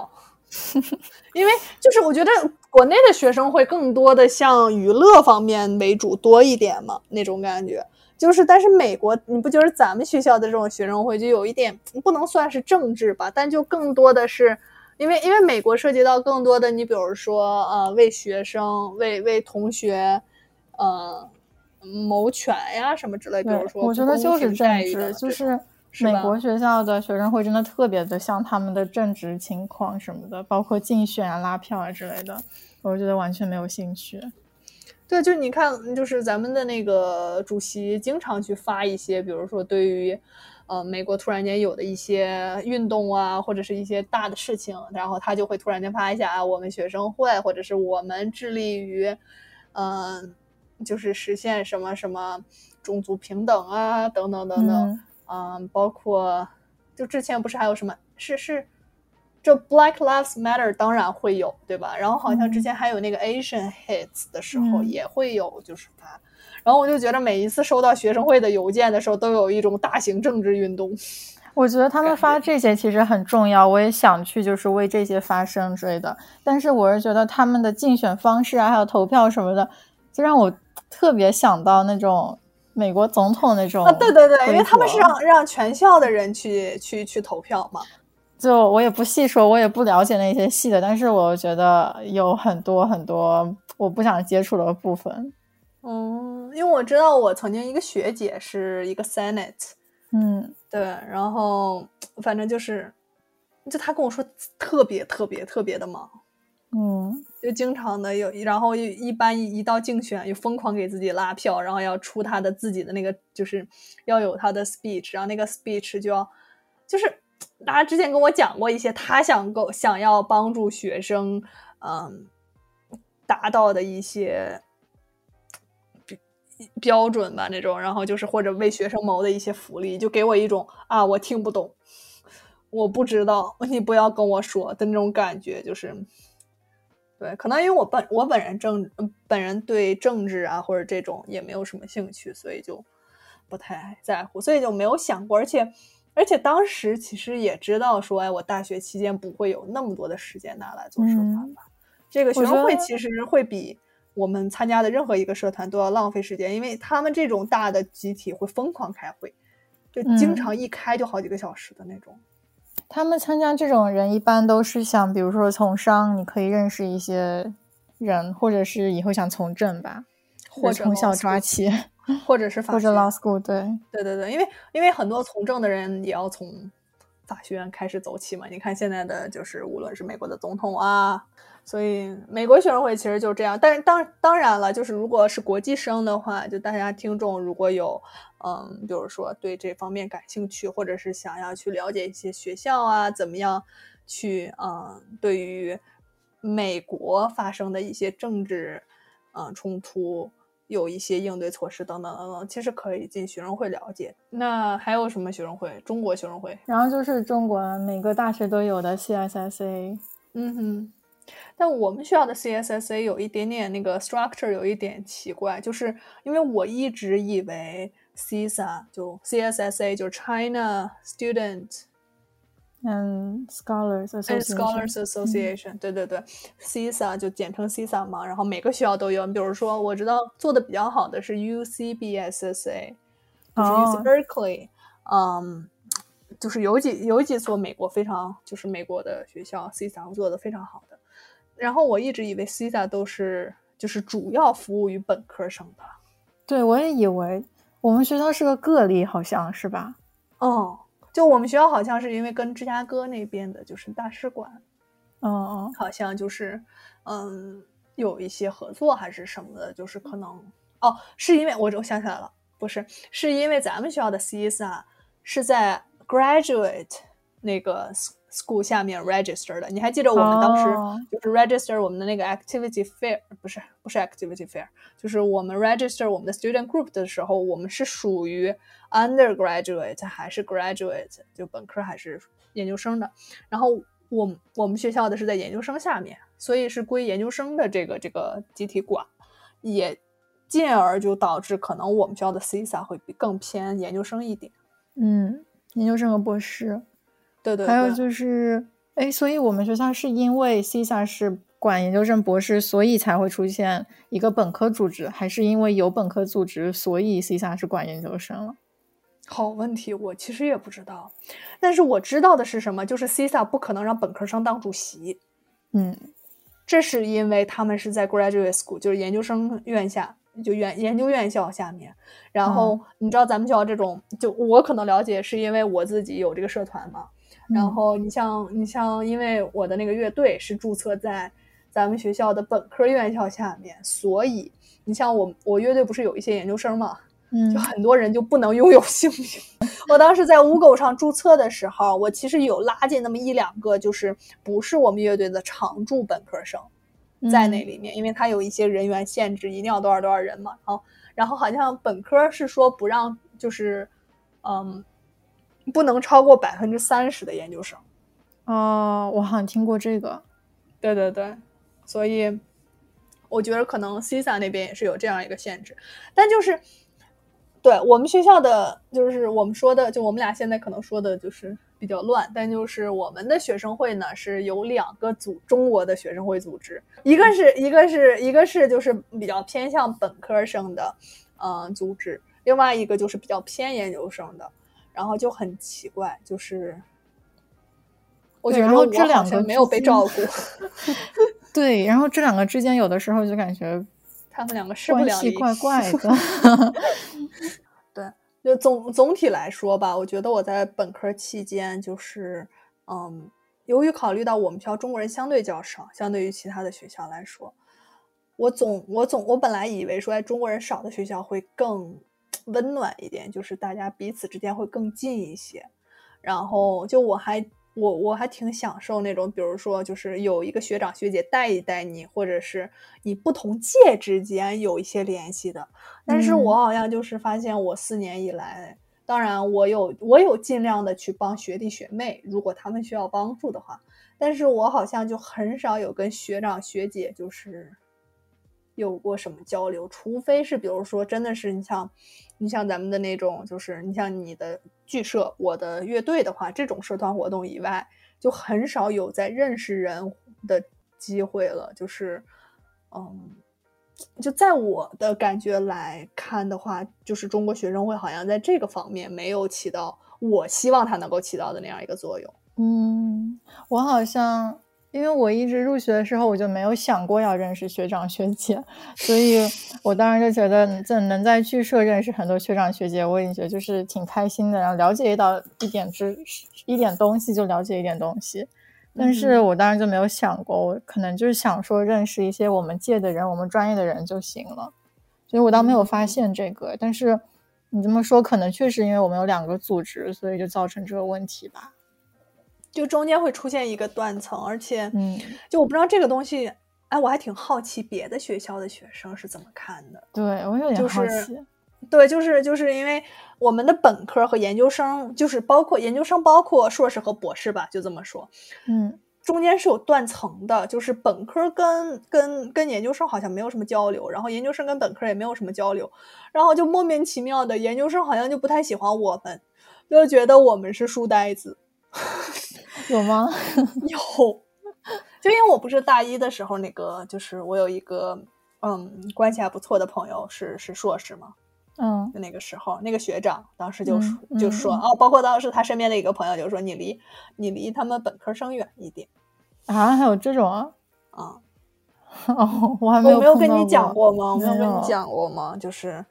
S1: 因为就是我觉得国内的学生会更多的像娱乐方面为主多一点嘛，那种感觉就是，但是美国你不觉得咱们学校的这种学生会就有一点不能算是政治吧，但就更多的是因为因为美国涉及到更多的，你比如说呃为学生为为同学呃谋权呀什么之类，比如说
S2: 我觉得就是政治就是。美国学校的学生会真的特别的像他们的政治情况什么的，包括竞选啊、拉票啊之类的，我觉得完全没有兴趣。
S1: 对，就你看，就是咱们的那个主席经常去发一些，比如说对于呃美国突然间有的一些运动啊，或者是一些大的事情，然后他就会突然间发一下啊，我们学生会或者是我们致力于嗯，就是实现什么什么种族平等啊，等等等等。嗯，包括就之前不是还有什么？是是，这 Black Lives Matter 当然会有，对吧？然后好像之前还有那个 Asian Hits 的时候也会有，就是发。然后我就觉得每一次收到学生会的邮件的时候，都有一种大型政治运动。
S2: 我觉得他们发这些其实很重要，我也想去，就是为这些发声之类的。但是我是觉得他们的竞选方式啊，还有投票什么的，就让我特别想到那种。美国总统那种
S1: 啊，对对对，因为他们是让让全校的人去去去投票嘛。
S2: 就我也不细说，我也不了解那些细的，但是我觉得有很多很多我不想接触的部分。
S1: 嗯，因为我知道我曾经一个学姐是一个 Senate，
S2: 嗯，
S1: 对，然后反正就是，就她跟我说特别特别特别的忙。
S2: 嗯，
S1: 就经常的有，然后一般一到竞选，又疯狂给自己拉票，然后要出他的自己的那个，就是要有他的 speech，然后那个 speech 就要，就是大家之前跟我讲过一些他想够想要帮助学生，嗯，达到的一些标标准吧那种，然后就是或者为学生谋的一些福利，就给我一种啊我听不懂，我不知道，你不要跟我说的那种感觉，就是。对，可能因为我本我本人政本人对政治啊或者这种也没有什么兴趣，所以就不太在乎，所以就没有想过。而且而且当时其实也知道说，哎，我大学期间不会有那么多的时间拿来做社团吧。这个学生会其实会比我们参加的任何一个社团都要浪费时间，因为他们这种大的集体会疯狂开会，就经常一开就好几个小时的那种。
S2: 他们参加这种人一般都是想，比如说从商，你可以认识一些人，或者是以后想从政吧，
S1: 或者
S2: 从小抓起，
S1: 或者是 法
S2: 或者 law school，对。
S1: 对对对，因为因为很多从政的人也要从法学院开始走起嘛。你看现在的就是无论是美国的总统啊，所以美国学生会其实就是这样。但是当当然了，就是如果是国际生的话，就大家听众如果有嗯，比如说对这方面感兴趣，或者是想要去了解一些学校啊，怎么样去嗯，对于美国发生的一些政治嗯冲突。有一些应对措施等等等等，其实可以进学生会了解。那还有什么学生会？中国学生会，
S2: 然后就是中国每个大学都有的 CSSA。
S1: 嗯哼，但我们学校的 CSSA 有一点点那个 structure 有一点奇怪，就是因为我一直以为 CSA 就 CSSA 就是 China Student。
S2: 嗯，Scholars
S1: Association，Scholars Association，对对对，CISA 就简称 CISA 嘛。然后每个学校都有，比如说我知道做的比较好的是 UCBSSA，就是 UC Berkeley，嗯，就是有几有几所美国非常就是美国的学校 CISA 做的非常好的。然后我一直以为 CISA 都是就是主要服务于本科生的。
S2: 对，我也以为我们学校是个个例，好像是吧？
S1: 哦。就我们学校好像是因为跟芝加哥那边的，就是大使馆，
S2: 嗯嗯，
S1: 好像就是，嗯，有一些合作还是什么的，就是可能，哦，是因为我我想起来了，不是，是因为咱们学校的 CISA 是在 graduate 那个。School 下面 register 的，你还记得我们当时就是 register 我们的那个 activity fair，不是不是 activity fair，就是我们 register 我们的 student group 的时候，我们是属于 undergraduate 还是 graduate，就本科还是研究生的。然后我我们学校的是在研究生下面，所以是归研究生的这个这个集体管，也进而就导致可能我们学校的 CISA 会比更偏研究生一点。
S2: 嗯，研究生和博士。
S1: 对对，
S2: 还有就是，哎，所以我们学校是因为 CISA 是管研究生、博士，所以才会出现一个本科组织，还是因为有本科组织，所以 CISA 是管研究生了？
S1: 好问题，我其实也不知道。但是我知道的是什么，就是 CISA 不可能让本科生当主席。
S2: 嗯，
S1: 这是因为他们是在 graduate school，就是研究生院下，就研研究院校下面。然后你知道咱们学校这种，就我可能了解，是因为我自己有这个社团嘛。然后你像你像，因为我的那个乐队是注册在咱们学校的本科院校下面，所以你像我我乐队不是有一些研究生嘛，
S2: 嗯，
S1: 就很多人就不能拥有姓名。我当时在五狗上注册的时候，我其实有拉进那么一两个，就是不是我们乐队的常驻本科生在那里面，因为他有一些人员限制，一定要多少多少人嘛。然后然后好像本科是说不让，就是嗯。不能超过百分之三十的研究生，
S2: 哦，我好像听过这个，
S1: 对对对，所以我觉得可能 CISA 那边也是有这样一个限制，但就是对我们学校的，就是我们说的，就我们俩现在可能说的就是比较乱，但就是我们的学生会呢是有两个组，中国的学生会组织，一个是一个是一个是就是比较偏向本科生的，嗯，组织，另外一个就是比较偏研究生的。然后就很奇怪，就是我觉得
S2: 我这两个
S1: 没有被照顾。
S2: 对，然后这两个之间有的时候就感觉
S1: 他们两个势不两立，
S2: 怪怪 的。
S1: 对，就总总体来说吧，我觉得我在本科期间就是，嗯，由于考虑到我们学校中国人相对较少，相对于其他的学校来说，我总我总我本来以为说，在中国人少的学校会更。温暖一点，就是大家彼此之间会更近一些。然后就我还我我还挺享受那种，比如说就是有一个学长学姐带一带你，或者是你不同届之间有一些联系的。但是我好像就是发现，我四年以来，当然我有我有尽量的去帮学弟学妹，如果他们需要帮助的话，但是我好像就很少有跟学长学姐就是。有过什么交流？除非是，比如说，真的是你像，你像咱们的那种，就是你像你的剧社，我的乐队的话，这种社团活动以外，就很少有在认识人的机会了。就是，嗯，就在我的感觉来看的话，就是中国学生会好像在这个方面没有起到我希望它能够起到的那样一个作用。
S2: 嗯，我好像。因为我一直入学的时候我就没有想过要认识学长学姐，所以我当时就觉得这能在剧社认识很多学长学姐，我也觉得就是挺开心的，然后了解到一点知一点东西就了解一点东西。但是我当时就没有想过，我可能就是想说认识一些我们界的人，我们专业的人就行了。所以我倒没有发现这个。但是你这么说，可能确实因为我们有两个组织，所以就造成这个问题吧。
S1: 就中间会出现一个断层，而且，
S2: 嗯，
S1: 就我不知道这个东西，哎，我还挺好奇别的学校的学生是怎么看的。
S2: 对我有点好奇。
S1: 对，就是就是因为我们的本科和研究生，就是包括研究生，包括硕士和博士吧，就这么说。
S2: 嗯，
S1: 中间是有断层的，就是本科跟跟跟研究生好像没有什么交流，然后研究生跟本科也没有什么交流，然后就莫名其妙的，研究生好像就不太喜欢我们，就觉得我们是书呆子。
S2: 有吗？
S1: 有，就因为我不是大一的时候，那个就是我有一个嗯关系还不错的朋友是是硕士嘛，
S2: 嗯，
S1: 那个时候那个学长当时就说就说。哦，包括当时他身边的一个朋友就说你离你离他们本科生远一点。
S2: 啊，还有这种
S1: 啊？
S2: 啊，哦，我还没有
S1: 没有跟你讲过吗？我没有跟你讲过吗？就是。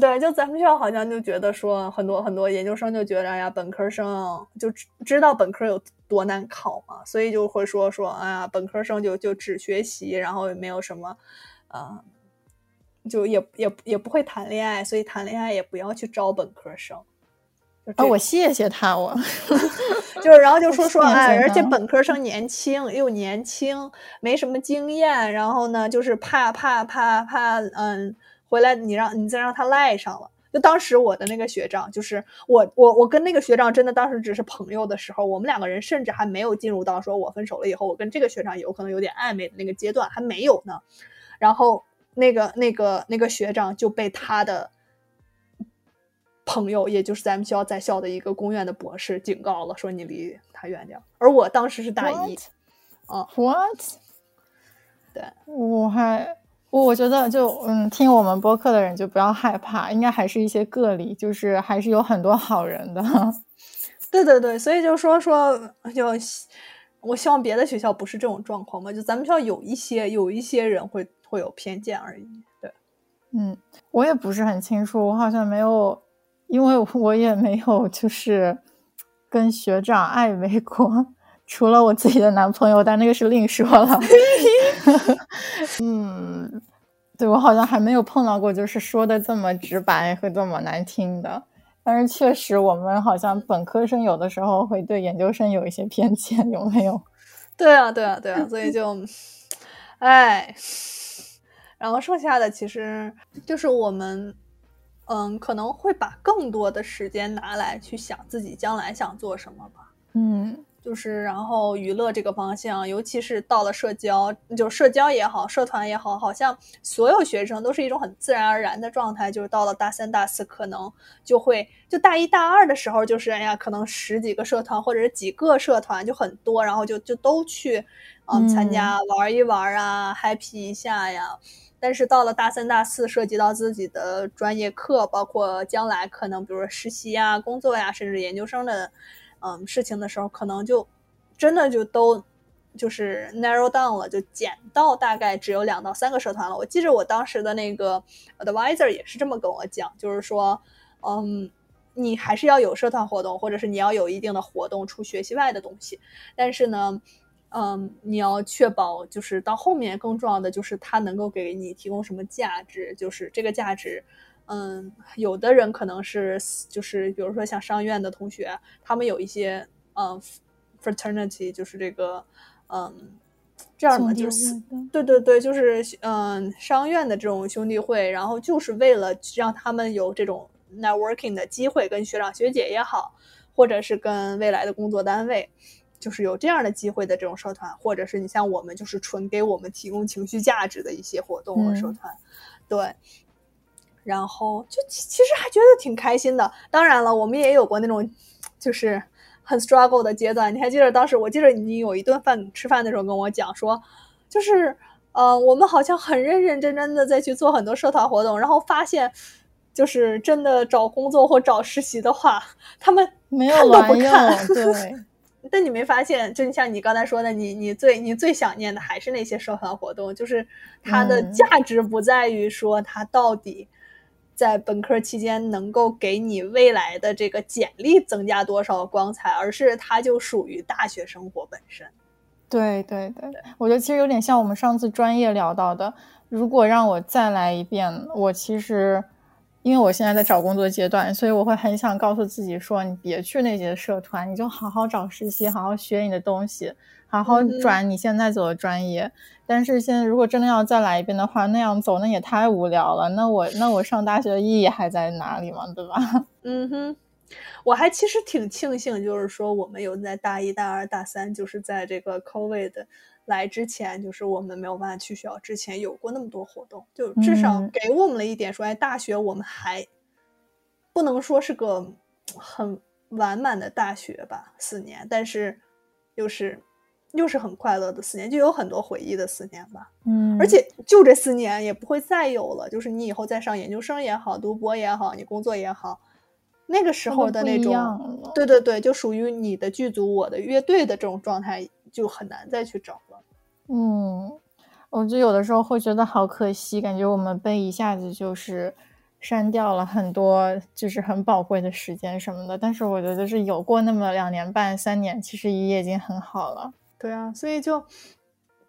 S1: 对，就咱们学校好像就觉得说，很多很多研究生就觉得，哎呀，本科生就知道本科有多难考嘛，所以就会说说，哎呀，本科生就就只学习，然后也没有什么，呃，就也也也不会谈恋爱，所以谈恋爱也不要去招本科生。
S2: 啊，我谢谢他，我
S1: 就是然后就说说，哎，而且本科生年轻又年轻，没什么经验，然后呢，就是怕怕怕怕，嗯。回来你让你再让他赖上了，就当时我的那个学长，就是我我我跟那个学长真的当时只是朋友的时候，我们两个人甚至还没有进入到说我分手了以后，我跟这个学长有可能有点暧昧的那个阶段还没有呢。然后那个那个那个学长就被他的朋友，也就是咱们学校在校的一个公院的博士警告了，说你离他远点。而我当时是大一，
S2: 啊，what？
S1: 对，
S2: 我还。我我觉得就嗯，听我们播客的人就不要害怕，应该还是一些个例，就是还是有很多好人的。
S1: 对对对，所以就说说，就我希望别的学校不是这种状况嘛，就咱们学校有一些有一些人会会有偏见而已。对，
S2: 嗯，我也不是很清楚，我好像没有，因为我也没有就是跟学长暧昧过。除了我自己的男朋友，但那个是另说了。嗯，对我好像还没有碰到过，就是说的这么直白和这么难听的。但是确实，我们好像本科生有的时候会对研究生有一些偏见，有没有？
S1: 对啊，对啊，对啊，所以就，哎，然后剩下的其实就是我们，嗯，可能会把更多的时间拿来去想自己将来想做什么吧。
S2: 嗯。
S1: 就是，然后娱乐这个方向，尤其是到了社交，就社交也好，社团也好，好像所有学生都是一种很自然而然的状态。就是到了大三、大四，可能就会就大一大二的时候，就是哎呀，可能十几个社团或者是几个社团就很多，然后就就都去嗯参加玩一玩啊，happy 一下呀。但是到了大三、大四，涉及到自己的专业课，包括将来可能比如说实习呀、工作呀，甚至研究生的。嗯，事情的时候可能就真的就都就是 narrow down 了，就减到大概只有两到三个社团了。我记着我当时的那个 advisor 也是这么跟我讲，就是说，嗯，你还是要有社团活动，或者是你要有一定的活动出学习外的东西。但是呢，嗯，你要确保就是到后面更重要的就是它能够给你提供什么价值，就是这个价值。嗯，有的人可能是就是比如说像商院的同学，他们有一些嗯 fraternity，就是这个嗯这样的，就是对对对，就是嗯商院的这种兄弟会，然后就是为了让他们有这种 networking 的机会，跟学长学姐也好，或者是跟未来的工作单位，就是有这样的机会的这种社团，或者是你像我们就是纯给我们提供情绪价值的一些活动和社团，对。然后就其实还觉得挺开心的。当然了，我们也有过那种，就是很 struggle 的阶段。你还记得当时？我记得你有一顿饭吃饭的时候跟我讲说，就是呃，我们好像很认认真真的在去做很多社团活动，然后发现，就是真的找工作或找实习的话，他们
S2: 没有
S1: 看都不看。
S2: 对
S1: 但你没发现，就像你刚才说的，你你最你最想念的还是那些社团活动，就是它的价值不在于说它到底在本科期间能够给你未来的这个简历增加多少光彩，而是它就属于大学生活本身。
S2: 对对对，我觉得其实有点像我们上次专业聊到的，如果让我再来一遍，我其实。因为我现在在找工作阶段，所以我会很想告诉自己说：“你别去那些社团，你就好好找实习，好好学你的东西，好好转你现在走的专业。”但是现在如果真的要再来一遍的话，那样走那也太无聊了。那我那我上大学的意义还在哪里嘛？对吧？
S1: 嗯哼，我还其实挺庆幸，就是说我们有在大一、大二、大三，就是在这个 COVID。来之前，就是我们没有办法去学校之前，有过那么多活动，就至少给我们了一点说，哎，大学我们还不能说是个很完满的大学吧，四年，但是又是又是很快乐的四年，就有很多回忆的四年吧。
S2: 嗯，
S1: 而且就这四年也不会再有了，就是你以后再上研究生也好，读博也好，你工作也好，那个时候的那种，对对对，就属于你的剧组，我的乐队的这种状态。就很难再去找了。
S2: 嗯，我就有的时候会觉得好可惜，感觉我们被一下子就是删掉了很多，就是很宝贵的时间什么的。但是我觉得是有过那么两年半、三年，其实也已经很好了。
S1: 对啊，所以就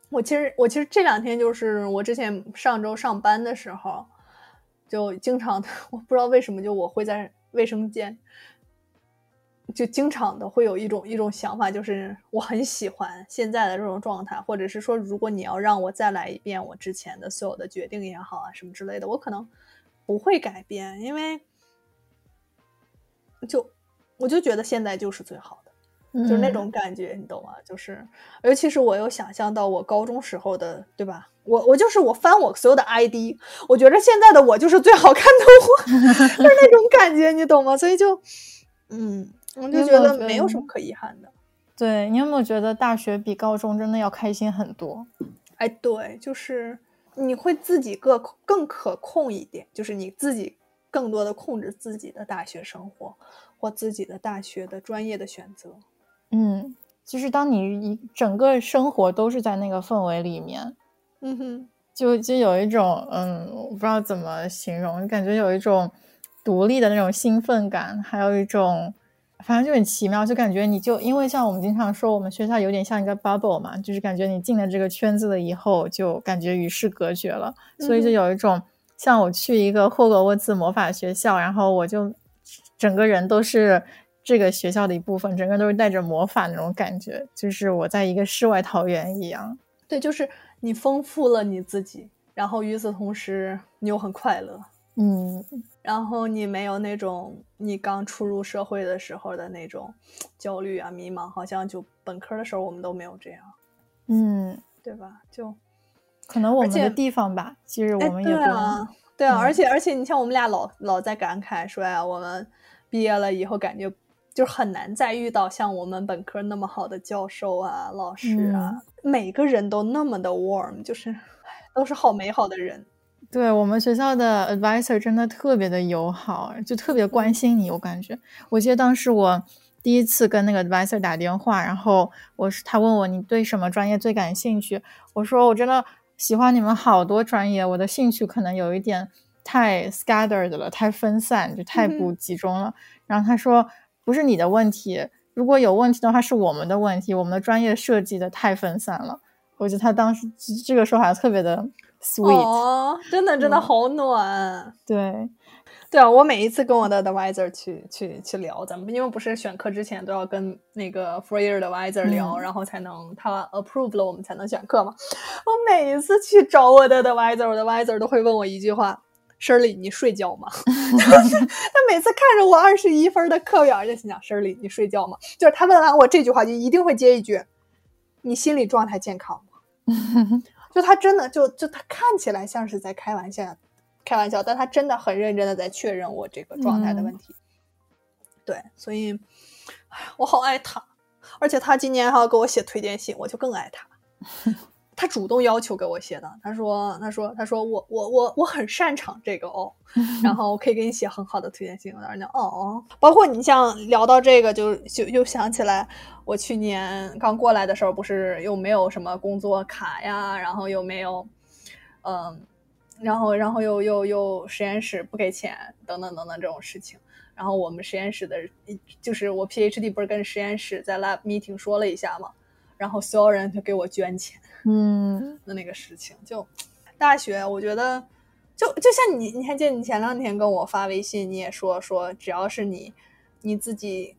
S1: 我其实我其实这两天就是我之前上周上班的时候，就经常 我不知道为什么就我会在卫生间。就经常的会有一种一种想法，就是我很喜欢现在的这种状态，或者是说，如果你要让我再来一遍我之前的所有的决定也好啊，什么之类的，我可能不会改变，因为就我就觉得现在就是最好的，就是那种感觉，你懂吗？就是尤其是我又想象到我高中时候的，对吧？我我就是我翻我所有的 ID，我觉着现在的我就是最好看的我，就是那种感觉，你懂吗？所以就嗯。我就觉得没有什么可遗憾的。
S2: 对你有没有觉得大学比高中真的要开心很多？
S1: 哎，对，就是你会自己更更可控一点，就是你自己更多的控制自己的大学生活或自己的大学的专业的选择。
S2: 嗯，就是当你一整个生活都是在那个氛围里面，
S1: 嗯哼，
S2: 就就有一种嗯，我不知道怎么形容，感觉有一种独立的那种兴奋感，还有一种。反正就很奇妙，就感觉你就因为像我们经常说，我们学校有点像一个 bubble 嘛，就是感觉你进了这个圈子了以后，就感觉与世隔绝了，所以就有一种像我去一个霍格沃茨魔法学校，然后我就整个人都是这个学校的一部分，整个都是带着魔法那种感觉，就是我在一个世外桃源一样。
S1: 对，就是你丰富了你自己，然后与此同时你又很快乐。
S2: 嗯。
S1: 然后你没有那种你刚初入社会的时候的那种焦虑啊、迷茫，好像就本科的时候我们都没有这样，
S2: 嗯，
S1: 对吧？就
S2: 可能我们的地方吧，其实我们也
S1: 对啊，对啊，而且而且你像我们俩老老在感慨说呀，我们毕业了以后感觉就很难再遇到像我们本科那么好的教授啊、老师啊，每个人都那么的 warm，就是 都是好美好的人。
S2: 对我们学校的 advisor 真的特别的友好，就特别关心你。我感觉，我记得当时我第一次跟那个 advisor 打电话，然后我是他问我你对什么专业最感兴趣，我说我真的喜欢你们好多专业，我的兴趣可能有一点太 scattered 了，太分散，就太不集中了。然后他说不是你的问题，如果有问题的话是我们的问题，我们的专业设计的太分散了。我觉得他当时这个说法特别的。
S1: 哦，真的真的好暖。
S2: 对，
S1: 对啊，我每一次跟我的 advisor 去去去聊，咱们因为不是选课之前都要跟那个 four-year 的 advisor 聊，然后才能他 approve 了我们才能选课嘛。我每一次去找我的 advisor，我的 advisor 都会问我一句话：“Shirley，你睡觉吗？” 他每次看着我二十一分的课表，就心想：“Shirley，你睡觉吗？”就是他问完我这句话，就一定会接一句：“你心理状态健康吗？”就他真的就就他看起来像是在开玩笑，开玩笑，但他真的很认真的在确认我这个状态的问题。对，所以，我好爱他，而且他今年还要给我写推荐信，我就更爱他。他主动要求给我写的。他说，他说，他说我我我我很擅长这个哦，然后我可以给你写很好的推荐信。我当时讲哦，包括你像聊到这个，就就又想起来，我去年刚过来的时候，不是又没有什么工作卡呀，然后又没有，嗯，然后然后又又又实验室不给钱等等等等这种事情。然后我们实验室的，就是我 PhD 不是跟实验室在 lab meeting 说了一下嘛，然后所有人就给我捐钱，
S2: 嗯，
S1: 的那个事情，就大学，我觉得就就像你，你还记得你前两天跟我发微信，你也说说，只要是你你自己，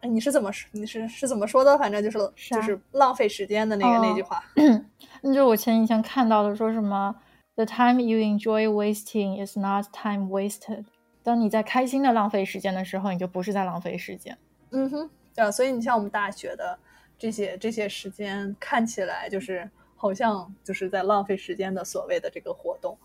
S1: 你是怎么说？你是是怎么说的？反正就是就是浪费时间的那个那句话。
S2: 那就我前几天看到的，说什么 The time you enjoy wasting is not time wasted。当你在开心的浪费时间的时候，你就不是在浪费时间。
S1: 嗯哼，对啊，所以你像我们大学的这些这些时间，看起来就是好像就是在浪费时间的所谓的这个活动，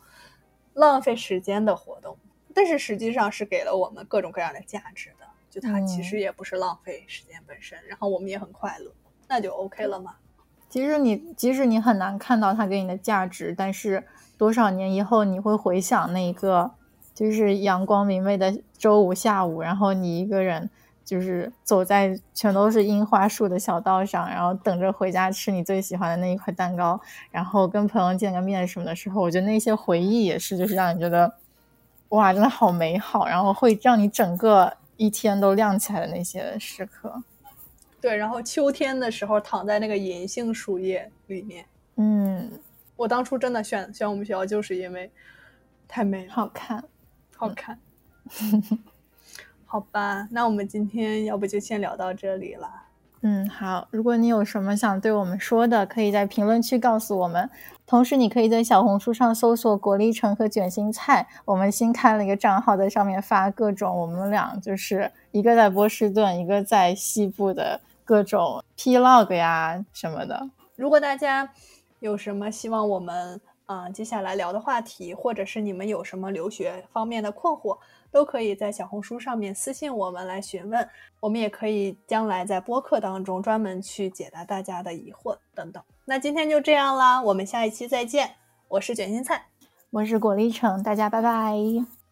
S1: 浪费时间的活动，但是实际上是给了我们各种各样的价值的。就它其实也不是浪费时间本身，然后我们也很快乐，那就 OK 了嘛。
S2: 即使你即使你很难看到它给你的价值，但是多少年以后你会回想那一个。就是阳光明媚的周五下午，然后你一个人就是走在全都是樱花树的小道上，然后等着回家吃你最喜欢的那一块蛋糕，然后跟朋友见个面什么的时候，我觉得那些回忆也是，就是让你觉得哇，真的好美好，然后会让你整个一天都亮起来的那些时刻。
S1: 对，然后秋天的时候躺在那个银杏树叶里面，
S2: 嗯，
S1: 我当初真的选选我们学校就是因为太美了，
S2: 好看。
S1: 好看，好吧，那我们今天要不就先聊到这里了。
S2: 嗯，好。如果你有什么想对我们说的，可以在评论区告诉我们。同时，你可以在小红书上搜索“果粒橙”和“卷心菜”。我们新开了一个账号，在上面发各种我们俩就是一个在波士顿，一个在西部的各种 Plog 呀什么的。
S1: 如果大家有什么希望我们。啊，接下来聊的话题，或者是你们有什么留学方面的困惑，都可以在小红书上面私信我们来询问，我们也可以将来在播客当中专门去解答大家的疑惑等等。那今天就这样啦，我们下一期再见。我是卷心菜，
S2: 我是果粒橙，大家拜拜，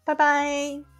S1: 拜拜。